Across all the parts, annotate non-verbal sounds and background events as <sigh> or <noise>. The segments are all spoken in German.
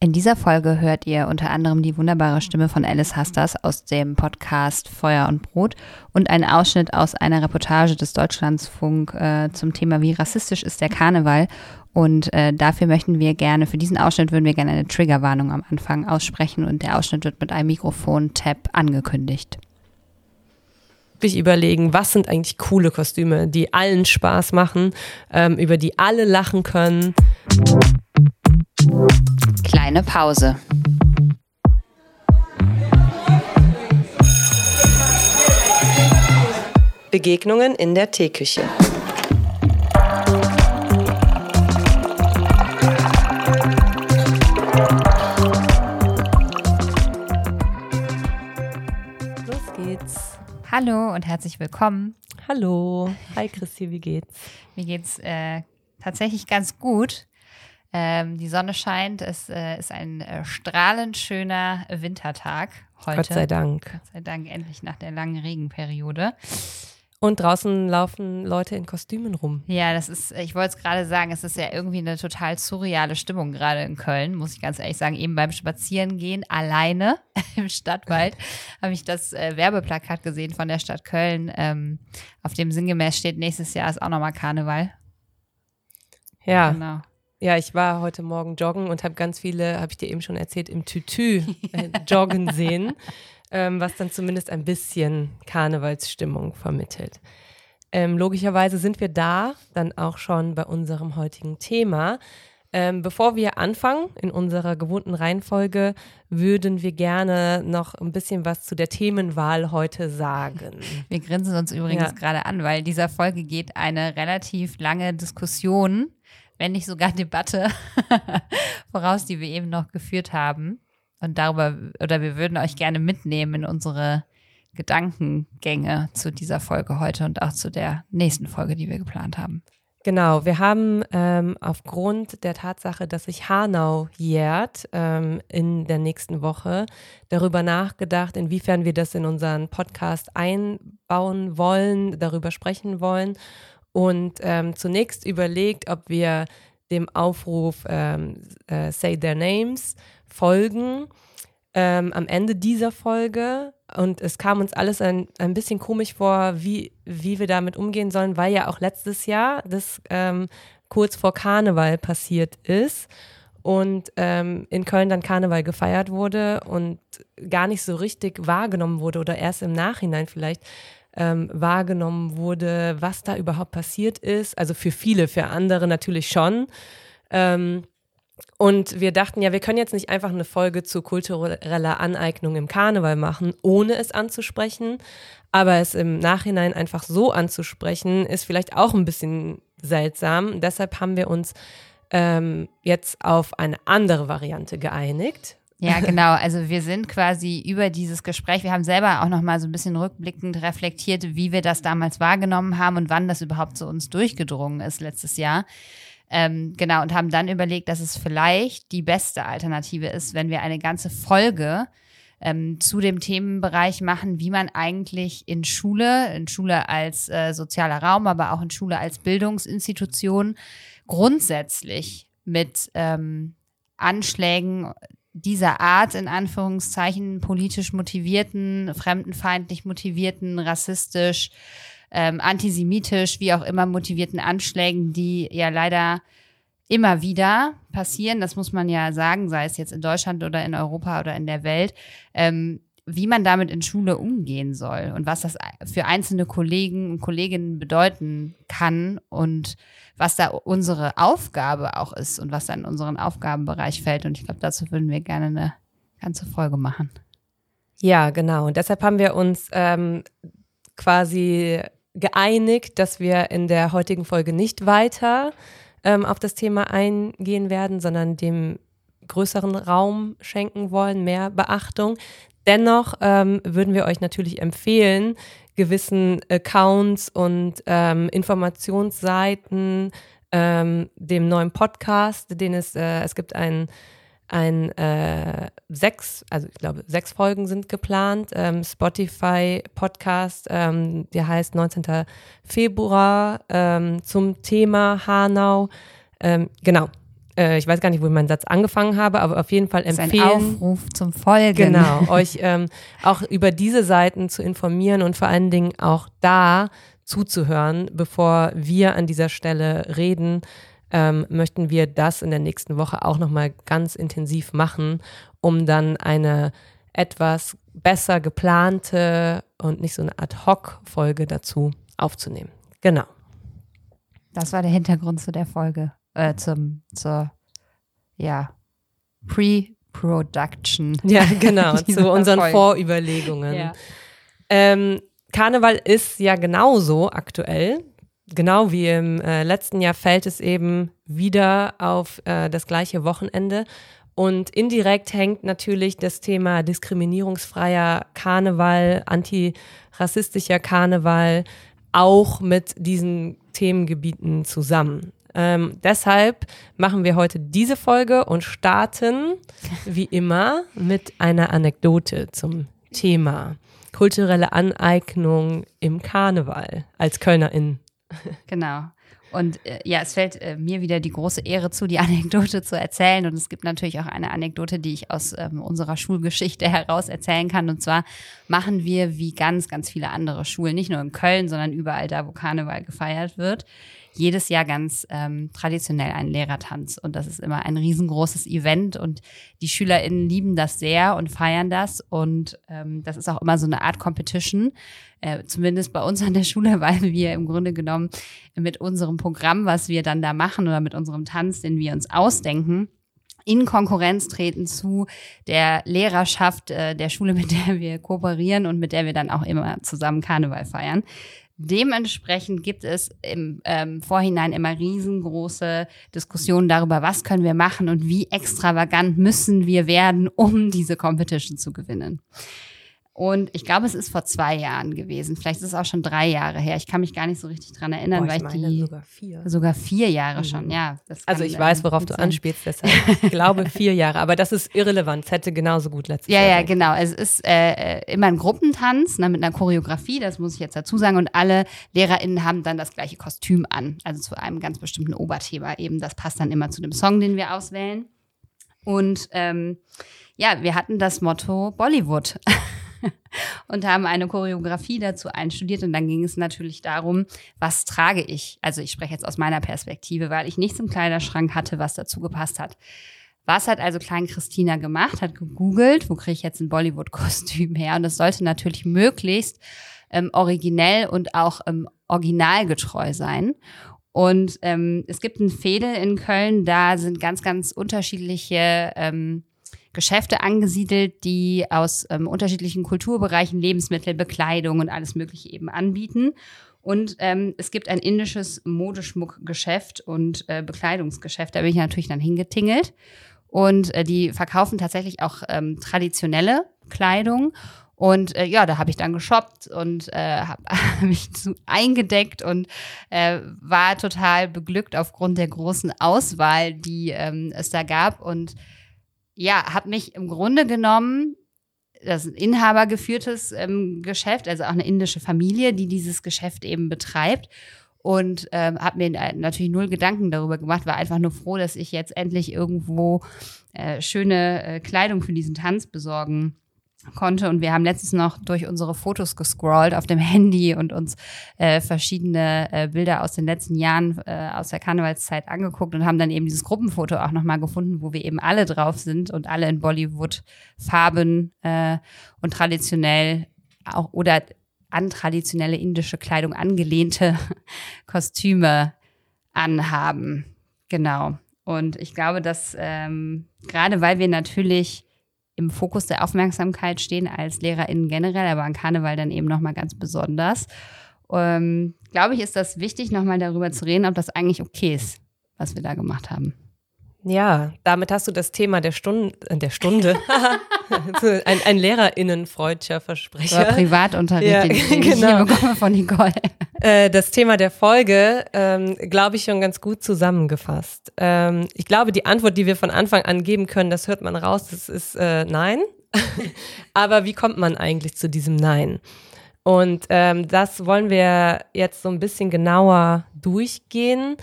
In dieser Folge hört ihr unter anderem die wunderbare Stimme von Alice Hasters aus dem Podcast Feuer und Brot und einen Ausschnitt aus einer Reportage des Deutschlandsfunk äh, zum Thema Wie rassistisch ist der Karneval. Und äh, dafür möchten wir gerne, für diesen Ausschnitt würden wir gerne eine Triggerwarnung am Anfang aussprechen und der Ausschnitt wird mit einem Mikrofon-Tab angekündigt wirklich überlegen, was sind eigentlich coole Kostüme, die allen Spaß machen, ähm, über die alle lachen können. Kleine Pause. Begegnungen in der Teeküche. Los geht's. Hallo und herzlich willkommen. Hallo. Hi Christi, wie geht's? Mir geht's äh, tatsächlich ganz gut. Ähm, die Sonne scheint, es äh, ist ein äh, strahlend schöner Wintertag heute. Gott sei Dank. Gott sei Dank, endlich nach der langen Regenperiode. Und draußen laufen Leute in Kostümen rum. Ja, das ist, ich wollte es gerade sagen, es ist ja irgendwie eine total surreale Stimmung gerade in Köln, muss ich ganz ehrlich sagen. Eben beim Spazierengehen alleine <laughs> im Stadtwald <laughs> habe ich das äh, Werbeplakat gesehen von der Stadt Köln, ähm, auf dem sinngemäß steht, nächstes Jahr ist auch nochmal Karneval. Ja. Genau. Ja, ich war heute Morgen joggen und habe ganz viele, habe ich dir eben schon erzählt, im Tütü äh, joggen <laughs> sehen, ähm, was dann zumindest ein bisschen Karnevalsstimmung vermittelt. Ähm, logischerweise sind wir da dann auch schon bei unserem heutigen Thema. Ähm, bevor wir anfangen in unserer gewohnten Reihenfolge, würden wir gerne noch ein bisschen was zu der Themenwahl heute sagen. Wir grinsen uns übrigens ja. gerade an, weil dieser Folge geht eine relativ lange Diskussion wenn nicht sogar Debatte <laughs> voraus, die wir eben noch geführt haben. Und darüber, oder wir würden euch gerne mitnehmen in unsere Gedankengänge zu dieser Folge heute und auch zu der nächsten Folge, die wir geplant haben. Genau, wir haben ähm, aufgrund der Tatsache, dass sich Hanau jährt ähm, in der nächsten Woche, darüber nachgedacht, inwiefern wir das in unseren Podcast einbauen wollen, darüber sprechen wollen und ähm, zunächst überlegt, ob wir dem Aufruf ähm, äh, Say Their Names folgen ähm, am Ende dieser Folge. Und es kam uns alles ein, ein bisschen komisch vor, wie, wie wir damit umgehen sollen, weil ja auch letztes Jahr das ähm, kurz vor Karneval passiert ist und ähm, in Köln dann Karneval gefeiert wurde und gar nicht so richtig wahrgenommen wurde oder erst im Nachhinein vielleicht ähm, wahrgenommen wurde, was da überhaupt passiert ist. Also für viele, für andere natürlich schon. Ähm, und wir dachten, ja, wir können jetzt nicht einfach eine Folge zu kultureller Aneignung im Karneval machen, ohne es anzusprechen. Aber es im Nachhinein einfach so anzusprechen, ist vielleicht auch ein bisschen seltsam. Deshalb haben wir uns ähm, jetzt auf eine andere Variante geeinigt. Ja, <laughs> genau. Also wir sind quasi über dieses Gespräch, wir haben selber auch noch mal so ein bisschen rückblickend reflektiert, wie wir das damals wahrgenommen haben und wann das überhaupt zu uns durchgedrungen ist letztes Jahr. Ähm, genau, und haben dann überlegt, dass es vielleicht die beste Alternative ist, wenn wir eine ganze Folge ähm, zu dem Themenbereich machen, wie man eigentlich in Schule, in Schule als äh, sozialer Raum, aber auch in Schule als Bildungsinstitution grundsätzlich mit ähm, Anschlägen dieser Art, in Anführungszeichen, politisch motivierten, fremdenfeindlich motivierten, rassistisch, ähm, antisemitisch, wie auch immer motivierten Anschlägen, die ja leider immer wieder passieren, das muss man ja sagen, sei es jetzt in Deutschland oder in Europa oder in der Welt, ähm, wie man damit in Schule umgehen soll und was das für einzelne Kollegen und Kolleginnen bedeuten kann und was da unsere Aufgabe auch ist und was da in unseren Aufgabenbereich fällt. Und ich glaube, dazu würden wir gerne eine ganze Folge machen. Ja, genau. Und deshalb haben wir uns ähm, quasi geeinigt, dass wir in der heutigen Folge nicht weiter ähm, auf das Thema eingehen werden, sondern dem größeren Raum schenken wollen, mehr Beachtung. Dennoch ähm, würden wir euch natürlich empfehlen, gewissen Accounts und ähm, Informationsseiten, ähm, dem neuen Podcast, den es, äh, es gibt ein, ein äh, sechs, also ich glaube, sechs Folgen sind geplant. Ähm, Spotify Podcast, ähm, der heißt 19. Februar ähm, zum Thema Hanau. Ähm, genau, äh, ich weiß gar nicht, wo ich meinen Satz angefangen habe, aber auf jeden Fall empfehlen. Das ist ein Aufruf zum Folgen. Genau, <laughs> euch ähm, auch über diese Seiten zu informieren und vor allen Dingen auch da zuzuhören, bevor wir an dieser Stelle reden. Ähm, möchten wir das in der nächsten Woche auch nochmal ganz intensiv machen, um dann eine etwas besser geplante und nicht so eine Ad-Hoc-Folge dazu aufzunehmen. Genau. Das war der Hintergrund zu der Folge, äh, zum, zur, ja, Pre-Production. <laughs> Ja, genau, <laughs> zu unseren Folge. Vorüberlegungen. Ja. Ähm, Karneval ist ja genauso aktuell. Genau wie im äh, letzten Jahr fällt es eben wieder auf äh, das gleiche Wochenende. Und indirekt hängt natürlich das Thema diskriminierungsfreier Karneval, antirassistischer Karneval auch mit diesen Themengebieten zusammen. Ähm, deshalb machen wir heute diese Folge und starten wie immer mit einer Anekdote zum Thema kulturelle Aneignung im Karneval als Kölnerin. Genau. Und äh, ja, es fällt äh, mir wieder die große Ehre zu, die <laughs> Anekdote zu erzählen. Und es gibt natürlich auch eine Anekdote, die ich aus ähm, unserer Schulgeschichte heraus erzählen kann. Und zwar machen wir wie ganz, ganz viele andere Schulen, nicht nur in Köln, sondern überall da, wo Karneval gefeiert wird, jedes Jahr ganz ähm, traditionell einen Lehrertanz. Und das ist immer ein riesengroßes Event. Und die SchülerInnen lieben das sehr und feiern das. Und ähm, das ist auch immer so eine Art Competition. Äh, zumindest bei uns an der Schule, <laughs> weil wir im Grunde genommen mit unserem Programm, was wir dann da machen oder mit unserem Tanz, den wir uns ausdenken, in Konkurrenz treten zu der Lehrerschaft äh, der Schule, <laughs> mit der wir kooperieren und mit der wir dann auch immer zusammen Karneval feiern. Dementsprechend gibt es im ähm, Vorhinein immer riesengroße Diskussionen darüber, was können wir machen und wie extravagant müssen wir werden, um diese Competition zu gewinnen. Und ich glaube, es ist vor zwei Jahren gewesen. Vielleicht ist es auch schon drei Jahre her. Ich kann mich gar nicht so richtig dran erinnern, Boah, ich weil ich die sogar vier. Sogar vier Jahre mhm. schon, ja. also ich weiß, worauf du sein. anspielst, deshalb. Ich glaube <laughs> vier Jahre, aber das ist irrelevant. Es hätte genauso gut letztes ja, Jahr. Ja, ja, genau. Es ist äh, immer ein Gruppentanz ne, mit einer Choreografie, das muss ich jetzt dazu sagen. Und alle LehrerInnen haben dann das gleiche Kostüm an. Also zu einem ganz bestimmten Oberthema eben. Das passt dann immer zu dem Song, den wir auswählen. Und ähm, ja, wir hatten das Motto Bollywood. <laughs> <laughs> und haben eine Choreografie dazu einstudiert. Und dann ging es natürlich darum, was trage ich? Also ich spreche jetzt aus meiner Perspektive, weil ich nichts im Kleiderschrank hatte, was dazu gepasst hat. Was hat also Klein Christina gemacht? Hat gegoogelt, wo kriege ich jetzt ein Bollywood-Kostüm her? Und das sollte natürlich möglichst ähm, originell und auch ähm, originalgetreu sein. Und ähm, es gibt ein Fädel in Köln, da sind ganz, ganz unterschiedliche ähm, Geschäfte angesiedelt, die aus ähm, unterschiedlichen Kulturbereichen Lebensmittel, Bekleidung und alles Mögliche eben anbieten. Und ähm, es gibt ein indisches Modeschmuckgeschäft und äh, Bekleidungsgeschäft. Da bin ich natürlich dann hingetingelt. Und äh, die verkaufen tatsächlich auch ähm, traditionelle Kleidung. Und äh, ja, da habe ich dann geshoppt und äh, habe <laughs> hab mich zu eingedeckt und äh, war total beglückt aufgrund der großen Auswahl, die ähm, es da gab. Und ja, habe mich im Grunde genommen, das ist ein inhabergeführtes ähm, Geschäft, also auch eine indische Familie, die dieses Geschäft eben betreibt. Und ähm, habe mir natürlich null Gedanken darüber gemacht, war einfach nur froh, dass ich jetzt endlich irgendwo äh, schöne äh, Kleidung für diesen Tanz besorgen konnte. Und wir haben letztens noch durch unsere Fotos gescrollt auf dem Handy und uns äh, verschiedene äh, Bilder aus den letzten Jahren äh, aus der Karnevalszeit angeguckt und haben dann eben dieses Gruppenfoto auch nochmal gefunden, wo wir eben alle drauf sind und alle in Bollywood-Farben äh, und traditionell auch oder an traditionelle indische Kleidung angelehnte <laughs> Kostüme anhaben. Genau. Und ich glaube, dass ähm, gerade weil wir natürlich im Fokus der Aufmerksamkeit stehen als LehrerInnen generell, aber an Karneval dann eben nochmal ganz besonders. Ähm, Glaube ich, ist das wichtig, nochmal darüber zu reden, ob das eigentlich okay ist, was wir da gemacht haben. Ja, damit hast du das Thema der Stunde, äh, der Stunde, <laughs> <laughs> ein, ein LehrerInnen-freudscher Versprecher. Oder Privatunterricht, ja, den, den <laughs> genau. ich bekomme von Nicole. Äh, das Thema der Folge, ähm, glaube ich, schon ganz gut zusammengefasst. Ähm, ich glaube, die Antwort, die wir von Anfang an geben können, das hört man raus, das ist äh, Nein. Aber wie kommt man eigentlich zu diesem Nein? Und ähm, das wollen wir jetzt so ein bisschen genauer durchgehen.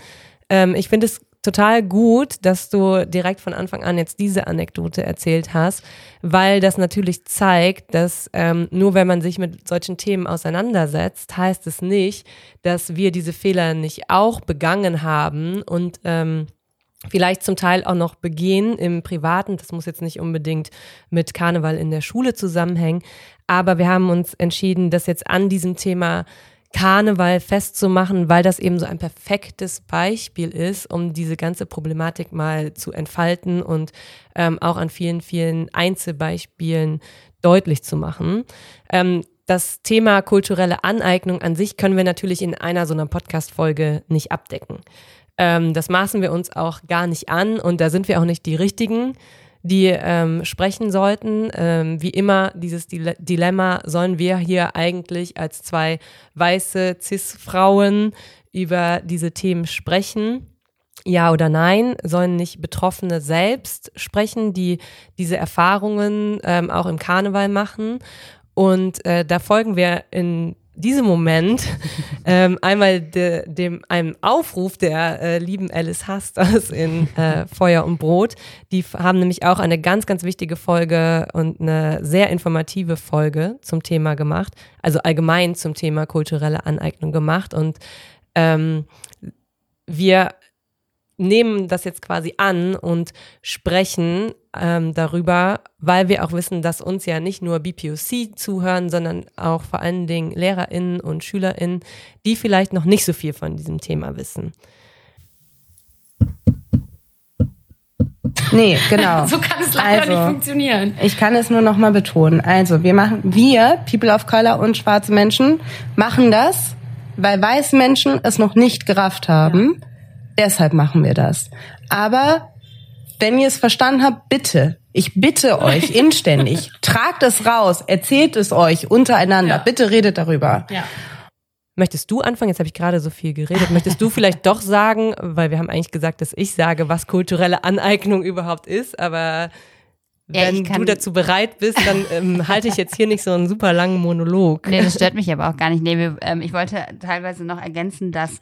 Ähm, ich finde es total gut, dass du direkt von Anfang an jetzt diese Anekdote erzählt hast, weil das natürlich zeigt, dass ähm, nur wenn man sich mit solchen Themen auseinandersetzt, heißt es nicht, dass wir diese Fehler nicht auch begangen haben und ähm, vielleicht zum Teil auch noch begehen im Privaten. Das muss jetzt nicht unbedingt mit Karneval in der Schule zusammenhängen, aber wir haben uns entschieden, das jetzt an diesem Thema Karneval festzumachen, weil das eben so ein perfektes Beispiel ist, um diese ganze Problematik mal zu entfalten und ähm, auch an vielen, vielen Einzelbeispielen deutlich zu machen. Ähm, das Thema kulturelle Aneignung an sich können wir natürlich in einer so einer Podcast-Folge nicht abdecken. Ähm, das maßen wir uns auch gar nicht an und da sind wir auch nicht die Richtigen die ähm, sprechen sollten. Ähm, wie immer dieses Dilemma, sollen wir hier eigentlich als zwei weiße CIS-Frauen über diese Themen sprechen? Ja oder nein? Sollen nicht Betroffene selbst sprechen, die diese Erfahrungen ähm, auch im Karneval machen? Und äh, da folgen wir in diesem Moment <laughs> ähm, einmal de, dem einem Aufruf der äh, lieben Alice Hasters in äh, <laughs> Feuer und Brot. Die haben nämlich auch eine ganz, ganz wichtige Folge und eine sehr informative Folge zum Thema gemacht, also allgemein zum Thema kulturelle Aneignung gemacht. Und ähm, wir nehmen das jetzt quasi an und sprechen ähm, darüber, weil wir auch wissen, dass uns ja nicht nur BPOC zuhören, sondern auch vor allen Dingen LehrerInnen und SchülerInnen, die vielleicht noch nicht so viel von diesem Thema wissen. Nee, genau. <laughs> so kann es leider also, nicht funktionieren. Ich kann es nur noch mal betonen. Also, wir machen, wir, People of Color und schwarze Menschen, machen das, weil weiße Menschen es noch nicht gerafft haben. Ja Deshalb machen wir das. Aber wenn ihr es verstanden habt, bitte, ich bitte euch <laughs> inständig, tragt es raus, erzählt es euch untereinander, ja. bitte redet darüber. Ja. Möchtest du anfangen? Jetzt habe ich gerade so viel geredet. Möchtest du vielleicht doch sagen, weil wir haben eigentlich gesagt, dass ich sage, was kulturelle Aneignung überhaupt ist, aber wenn ja, du dazu bereit bist, dann ähm, halte ich jetzt hier nicht so einen super langen Monolog. Nee, das stört mich aber auch gar nicht. Nee, wir, ähm, ich wollte teilweise noch ergänzen, dass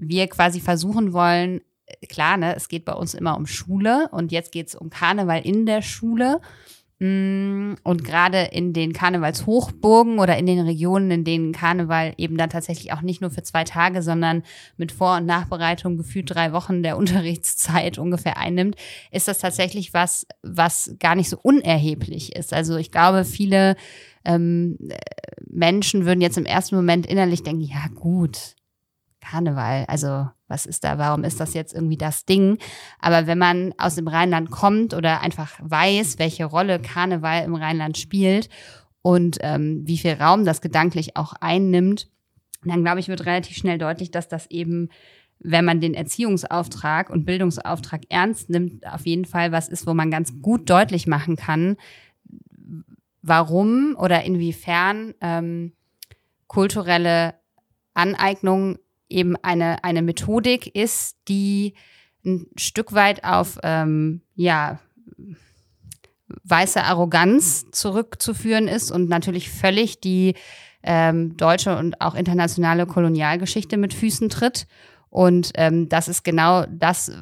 wir quasi versuchen wollen, klar, ne, es geht bei uns immer um Schule und jetzt geht es um Karneval in der Schule. Mm, und gerade in den Karnevalshochburgen oder in den Regionen, in denen Karneval eben dann tatsächlich auch nicht nur für zwei Tage, sondern mit Vor- und Nachbereitung gefühlt drei Wochen der <laughs> Unterrichtszeit ungefähr einnimmt, ist das tatsächlich was, was gar nicht so unerheblich ist. Also ich glaube, viele ähm, Menschen würden jetzt im ersten Moment innerlich denken, ja gut, Karneval, also was ist da, warum ist das jetzt irgendwie das Ding? Aber wenn man aus dem Rheinland kommt oder einfach weiß, welche Rolle Karneval im Rheinland spielt und ähm, wie viel Raum das gedanklich auch einnimmt, dann glaube ich, wird relativ schnell deutlich, dass das eben, wenn man den Erziehungsauftrag und Bildungsauftrag ernst nimmt, auf jeden Fall was ist, wo man ganz gut deutlich machen kann, warum oder inwiefern ähm, kulturelle Aneignung eben eine, eine Methodik ist, die ein Stück weit auf ähm, ja, weiße Arroganz zurückzuführen ist und natürlich völlig die ähm, deutsche und auch internationale Kolonialgeschichte mit Füßen tritt. Und ähm, das ist genau das,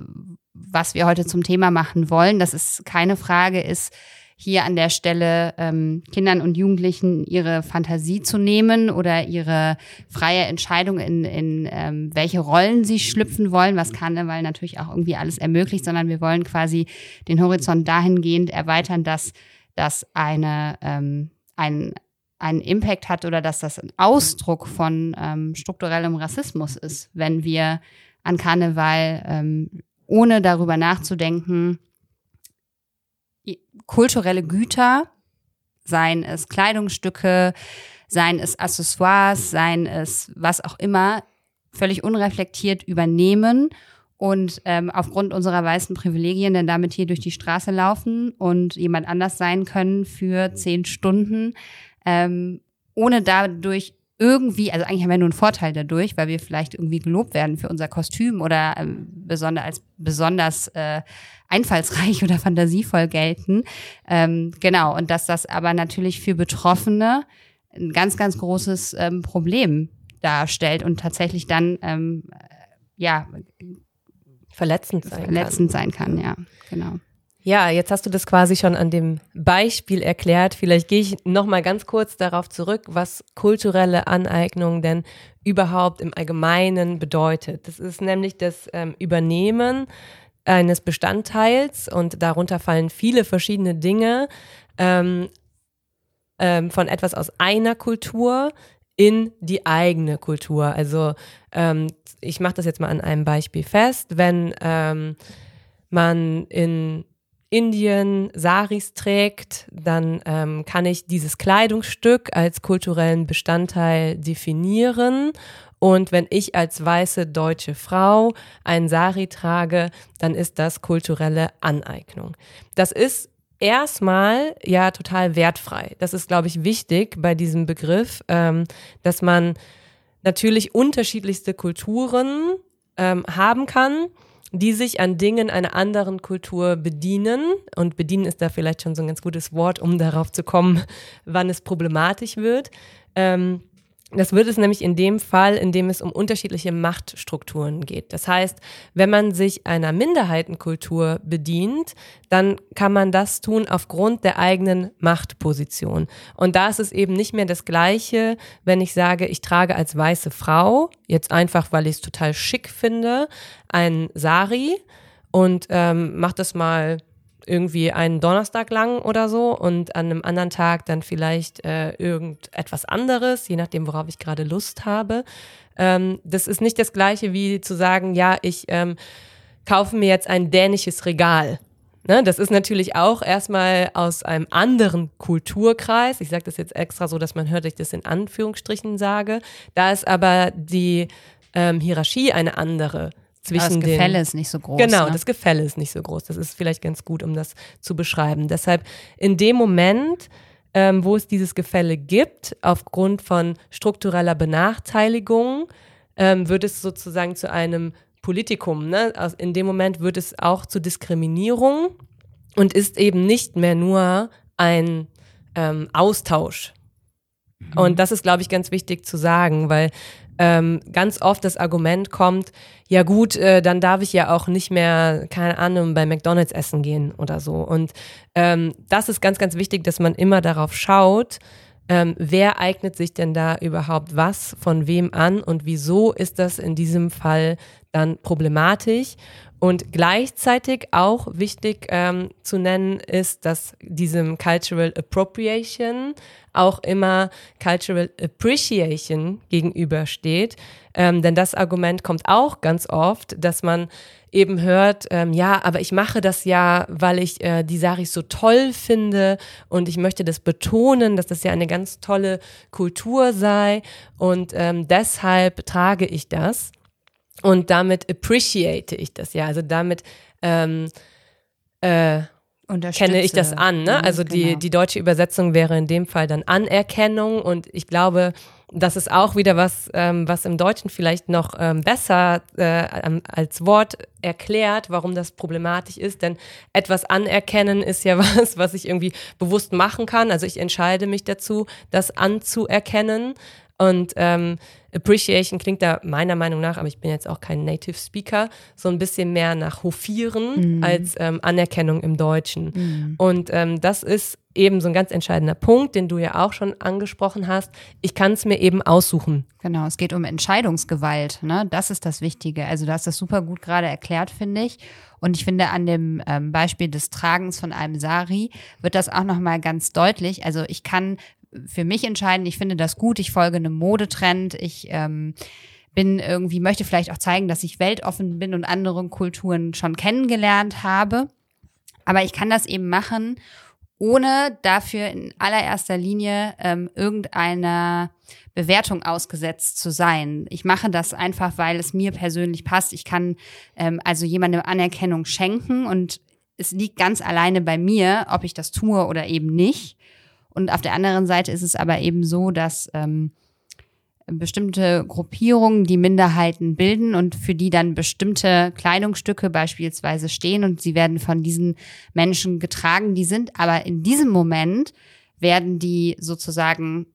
was wir heute zum Thema machen wollen. Dass es keine Frage ist, hier an der Stelle ähm, Kindern und Jugendlichen ihre Fantasie zu nehmen oder ihre freie Entscheidung in, in ähm, welche Rollen sie schlüpfen wollen, was Karneval natürlich auch irgendwie alles ermöglicht, sondern wir wollen quasi den Horizont dahingehend erweitern, dass das eine ähm, ein einen Impact hat oder dass das ein Ausdruck von ähm, strukturellem Rassismus ist, wenn wir an Karneval ähm, ohne darüber nachzudenken, kulturelle Güter, seien es Kleidungsstücke, seien es Accessoires, seien es was auch immer, völlig unreflektiert übernehmen und ähm, aufgrund unserer weißen Privilegien dann damit hier durch die Straße laufen und jemand anders sein können für zehn Stunden, ähm, ohne dadurch irgendwie, also eigentlich haben wir nur einen Vorteil dadurch, weil wir vielleicht irgendwie gelobt werden für unser Kostüm oder ähm, besonders als besonders äh, einfallsreich <laughs> oder fantasievoll gelten. Ähm, genau, und dass das aber natürlich für Betroffene ein ganz, ganz großes ähm, Problem darstellt und tatsächlich dann ähm, ja verletzend sein verletzend kann. sein kann, ja, genau. Ja, jetzt hast du das quasi schon an dem Beispiel erklärt. Vielleicht gehe ich noch mal ganz kurz darauf zurück, was kulturelle Aneignung denn überhaupt im Allgemeinen bedeutet. Das ist nämlich das ähm, Übernehmen eines Bestandteils und darunter fallen viele verschiedene Dinge ähm, ähm, von etwas aus einer Kultur in die eigene Kultur. Also ähm, ich mache das jetzt mal an einem Beispiel fest. Wenn ähm, man in Indien Saris trägt, dann ähm, kann ich dieses Kleidungsstück als kulturellen Bestandteil definieren. Und wenn ich als weiße deutsche Frau ein Sari trage, dann ist das kulturelle Aneignung. Das ist erstmal ja total wertfrei. Das ist, glaube ich, wichtig bei diesem Begriff, ähm, dass man natürlich unterschiedlichste Kulturen ähm, haben kann die sich an Dingen einer anderen Kultur bedienen. Und bedienen ist da vielleicht schon so ein ganz gutes Wort, um darauf zu kommen, wann es problematisch wird. Ähm, das wird es nämlich in dem Fall, in dem es um unterschiedliche Machtstrukturen geht. Das heißt, wenn man sich einer Minderheitenkultur bedient, dann kann man das tun aufgrund der eigenen Machtposition. Und da ist es eben nicht mehr das Gleiche, wenn ich sage, ich trage als weiße Frau, jetzt einfach, weil ich es total schick finde, ein Sari und ähm, mach das mal irgendwie einen Donnerstag lang oder so und an einem anderen Tag dann vielleicht äh, irgendetwas anderes, je nachdem, worauf ich gerade Lust habe. Ähm, das ist nicht das gleiche wie zu sagen, ja, ich ähm, kaufe mir jetzt ein dänisches Regal. Ne, das ist natürlich auch erstmal aus einem anderen Kulturkreis. Ich sage das jetzt extra so, dass man hört, dass ich das in Anführungsstrichen sage. Da ist aber die ähm, Hierarchie eine andere zwischen Aber das Gefälle den, ist nicht so groß. Genau, ne? das Gefälle ist nicht so groß. Das ist vielleicht ganz gut, um das zu beschreiben. Deshalb in dem Moment, ähm, wo es dieses Gefälle gibt, aufgrund von struktureller Benachteiligung, ähm, wird es sozusagen zu einem Politikum. Ne? In dem Moment wird es auch zu Diskriminierung und ist eben nicht mehr nur ein ähm, Austausch. Mhm. Und das ist, glaube ich, ganz wichtig zu sagen, weil ähm, ganz oft das Argument kommt, ja gut, äh, dann darf ich ja auch nicht mehr, keine Ahnung, bei McDonald's essen gehen oder so. Und ähm, das ist ganz, ganz wichtig, dass man immer darauf schaut, ähm, wer eignet sich denn da überhaupt was von wem an und wieso ist das in diesem Fall dann problematisch. Und gleichzeitig auch wichtig ähm, zu nennen ist, dass diesem Cultural Appropriation auch immer Cultural Appreciation gegenübersteht. Ähm, denn das Argument kommt auch ganz oft, dass man eben hört, ähm, ja, aber ich mache das ja, weil ich äh, die Saris so toll finde und ich möchte das betonen, dass das ja eine ganz tolle Kultur sei und ähm, deshalb trage ich das. Und damit appreciate ich das, ja. Also damit ähm, äh, kenne ich das an. Ne? Also die, genau. die deutsche Übersetzung wäre in dem Fall dann Anerkennung. Und ich glaube, das ist auch wieder was, ähm, was im Deutschen vielleicht noch ähm, besser äh, als Wort erklärt, warum das problematisch ist. Denn etwas anerkennen ist ja <laughs> was, was ich irgendwie bewusst machen kann. Also ich entscheide mich dazu, das anzuerkennen. Und ähm, Appreciation klingt da meiner Meinung nach, aber ich bin jetzt auch kein Native Speaker, so ein bisschen mehr nach Hofieren mhm. als ähm, Anerkennung im Deutschen. Mhm. Und ähm, das ist eben so ein ganz entscheidender Punkt, den du ja auch schon angesprochen hast. Ich kann es mir eben aussuchen. Genau, es geht um Entscheidungsgewalt. Ne? Das ist das Wichtige. Also du hast das super gut gerade erklärt, finde ich. Und ich finde, an dem ähm, Beispiel des Tragens von einem Sari wird das auch nochmal ganz deutlich. Also ich kann für mich entscheiden, ich finde das gut, ich folge einem Modetrend, ich ähm, bin irgendwie, möchte vielleicht auch zeigen, dass ich weltoffen bin und andere Kulturen schon kennengelernt habe. Aber ich kann das eben machen, ohne dafür in allererster Linie ähm, irgendeiner Bewertung ausgesetzt zu sein. Ich mache das einfach, weil es mir persönlich passt. Ich kann ähm, also jemandem Anerkennung schenken und es liegt ganz alleine bei mir, ob ich das tue oder eben nicht. Und auf der anderen Seite ist es aber eben so, dass ähm, bestimmte Gruppierungen die Minderheiten bilden und für die dann bestimmte Kleidungsstücke beispielsweise stehen und sie werden von diesen Menschen getragen. Die sind aber in diesem Moment werden die sozusagen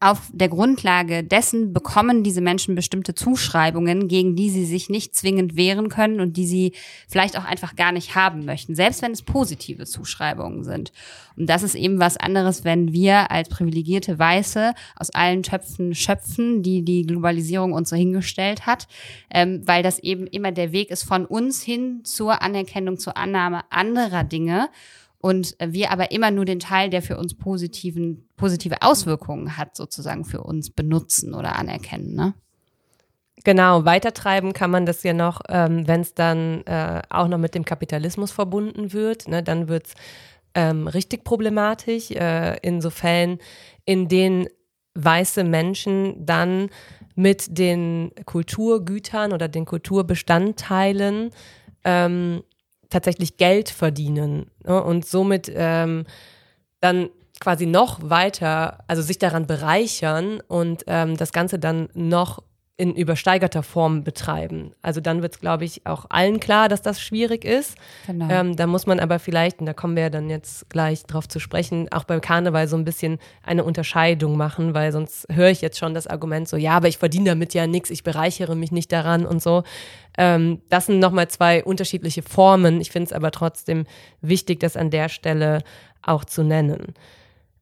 auf der Grundlage dessen bekommen diese Menschen bestimmte Zuschreibungen, gegen die sie sich nicht zwingend wehren können und die sie vielleicht auch einfach gar nicht haben möchten, selbst wenn es positive Zuschreibungen sind. Und das ist eben was anderes, wenn wir als privilegierte Weiße aus allen Töpfen schöpfen, die die Globalisierung uns so hingestellt hat, ähm, weil das eben immer der Weg ist von uns hin zur Anerkennung, zur Annahme anderer Dinge und wir aber immer nur den Teil, der für uns positiven, positive Auswirkungen hat, sozusagen für uns benutzen oder anerkennen. Ne? Genau, weitertreiben kann man das ja noch, ähm, wenn es dann äh, auch noch mit dem Kapitalismus verbunden wird. Ne, dann wird es ähm, richtig problematisch äh, in so Fällen, in denen weiße Menschen dann mit den Kulturgütern oder den Kulturbestandteilen ähm, tatsächlich Geld verdienen ne? und somit ähm, dann quasi noch weiter, also sich daran bereichern und ähm, das Ganze dann noch in übersteigerter Form betreiben. Also dann wird es, glaube ich, auch allen klar, dass das schwierig ist. Genau. Ähm, da muss man aber vielleicht, und da kommen wir ja dann jetzt gleich drauf zu sprechen, auch beim Karneval so ein bisschen eine Unterscheidung machen, weil sonst höre ich jetzt schon das Argument so, ja, aber ich verdiene damit ja nichts, ich bereichere mich nicht daran und so. Ähm, das sind nochmal zwei unterschiedliche Formen. Ich finde es aber trotzdem wichtig, das an der Stelle auch zu nennen.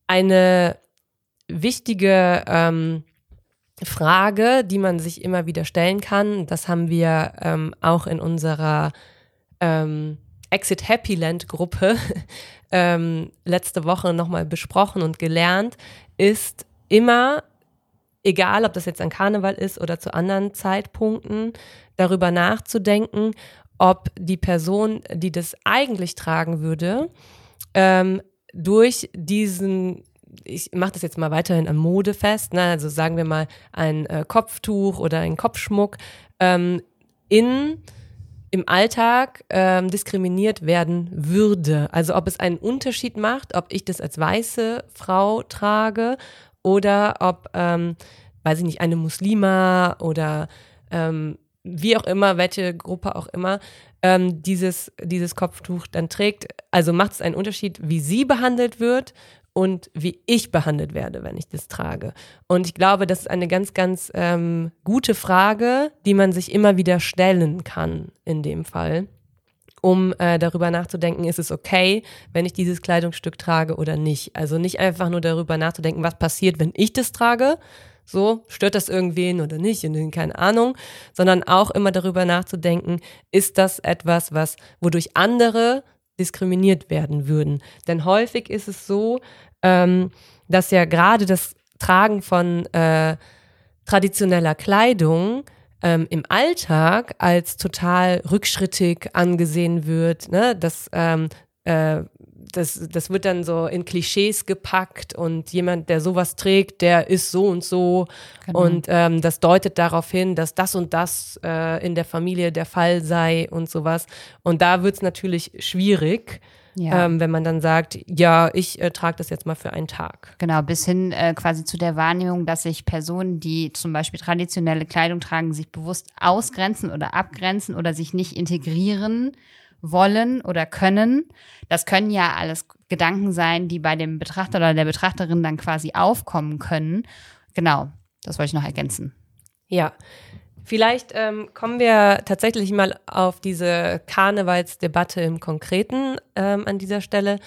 Eine wichtige ähm, Frage, die man sich immer wieder stellen kann. Das haben wir ähm, auch in unserer ähm, Exit Happy Land Gruppe <laughs> ähm, letzte Woche nochmal besprochen und gelernt, ist immer, egal ob das jetzt an Karneval ist oder zu anderen Zeitpunkten, darüber nachzudenken, ob die Person, die das eigentlich tragen würde, ähm, durch diesen ich mache das jetzt mal weiterhin an Mode fest, ne? also sagen wir mal ein äh, Kopftuch oder ein Kopfschmuck, ähm, in im Alltag ähm, diskriminiert werden würde. Also ob es einen Unterschied macht, ob ich das als weiße Frau trage oder ob, ähm, weiß ich nicht, eine Muslima oder ähm, wie auch immer, welche Gruppe auch immer, ähm, dieses, dieses Kopftuch dann trägt. Also macht es einen Unterschied, wie sie behandelt wird und wie ich behandelt werde, wenn ich das trage. Und ich glaube, das ist eine ganz, ganz ähm, gute Frage, die man sich immer wieder stellen kann in dem Fall, um äh, darüber nachzudenken, ist es okay, wenn ich dieses Kleidungsstück trage oder nicht. Also nicht einfach nur darüber nachzudenken, was passiert, wenn ich das trage, so, stört das irgendwen oder nicht, und keine Ahnung, sondern auch immer darüber nachzudenken, ist das etwas, was, wodurch andere diskriminiert werden würden. Denn häufig ist es so, ähm, dass ja gerade das Tragen von äh, traditioneller Kleidung ähm, im Alltag als total rückschrittig angesehen wird, ne? dass ähm, äh, das, das wird dann so in Klischees gepackt und jemand, der sowas trägt, der ist so und so. Genau. Und ähm, das deutet darauf hin, dass das und das äh, in der Familie der Fall sei und sowas. Und da wird es natürlich schwierig. Ja. Ähm, wenn man dann sagt, ja, ich äh, trage das jetzt mal für einen Tag. Genau, bis hin äh, quasi zu der Wahrnehmung, dass sich Personen, die zum Beispiel traditionelle Kleidung tragen, sich bewusst ausgrenzen oder abgrenzen oder sich nicht integrieren wollen oder können. Das können ja alles Gedanken sein, die bei dem Betrachter oder der Betrachterin dann quasi aufkommen können. Genau, das wollte ich noch ergänzen. Ja, Vielleicht ähm, kommen wir tatsächlich mal auf diese Karnevalsdebatte im Konkreten ähm, an dieser Stelle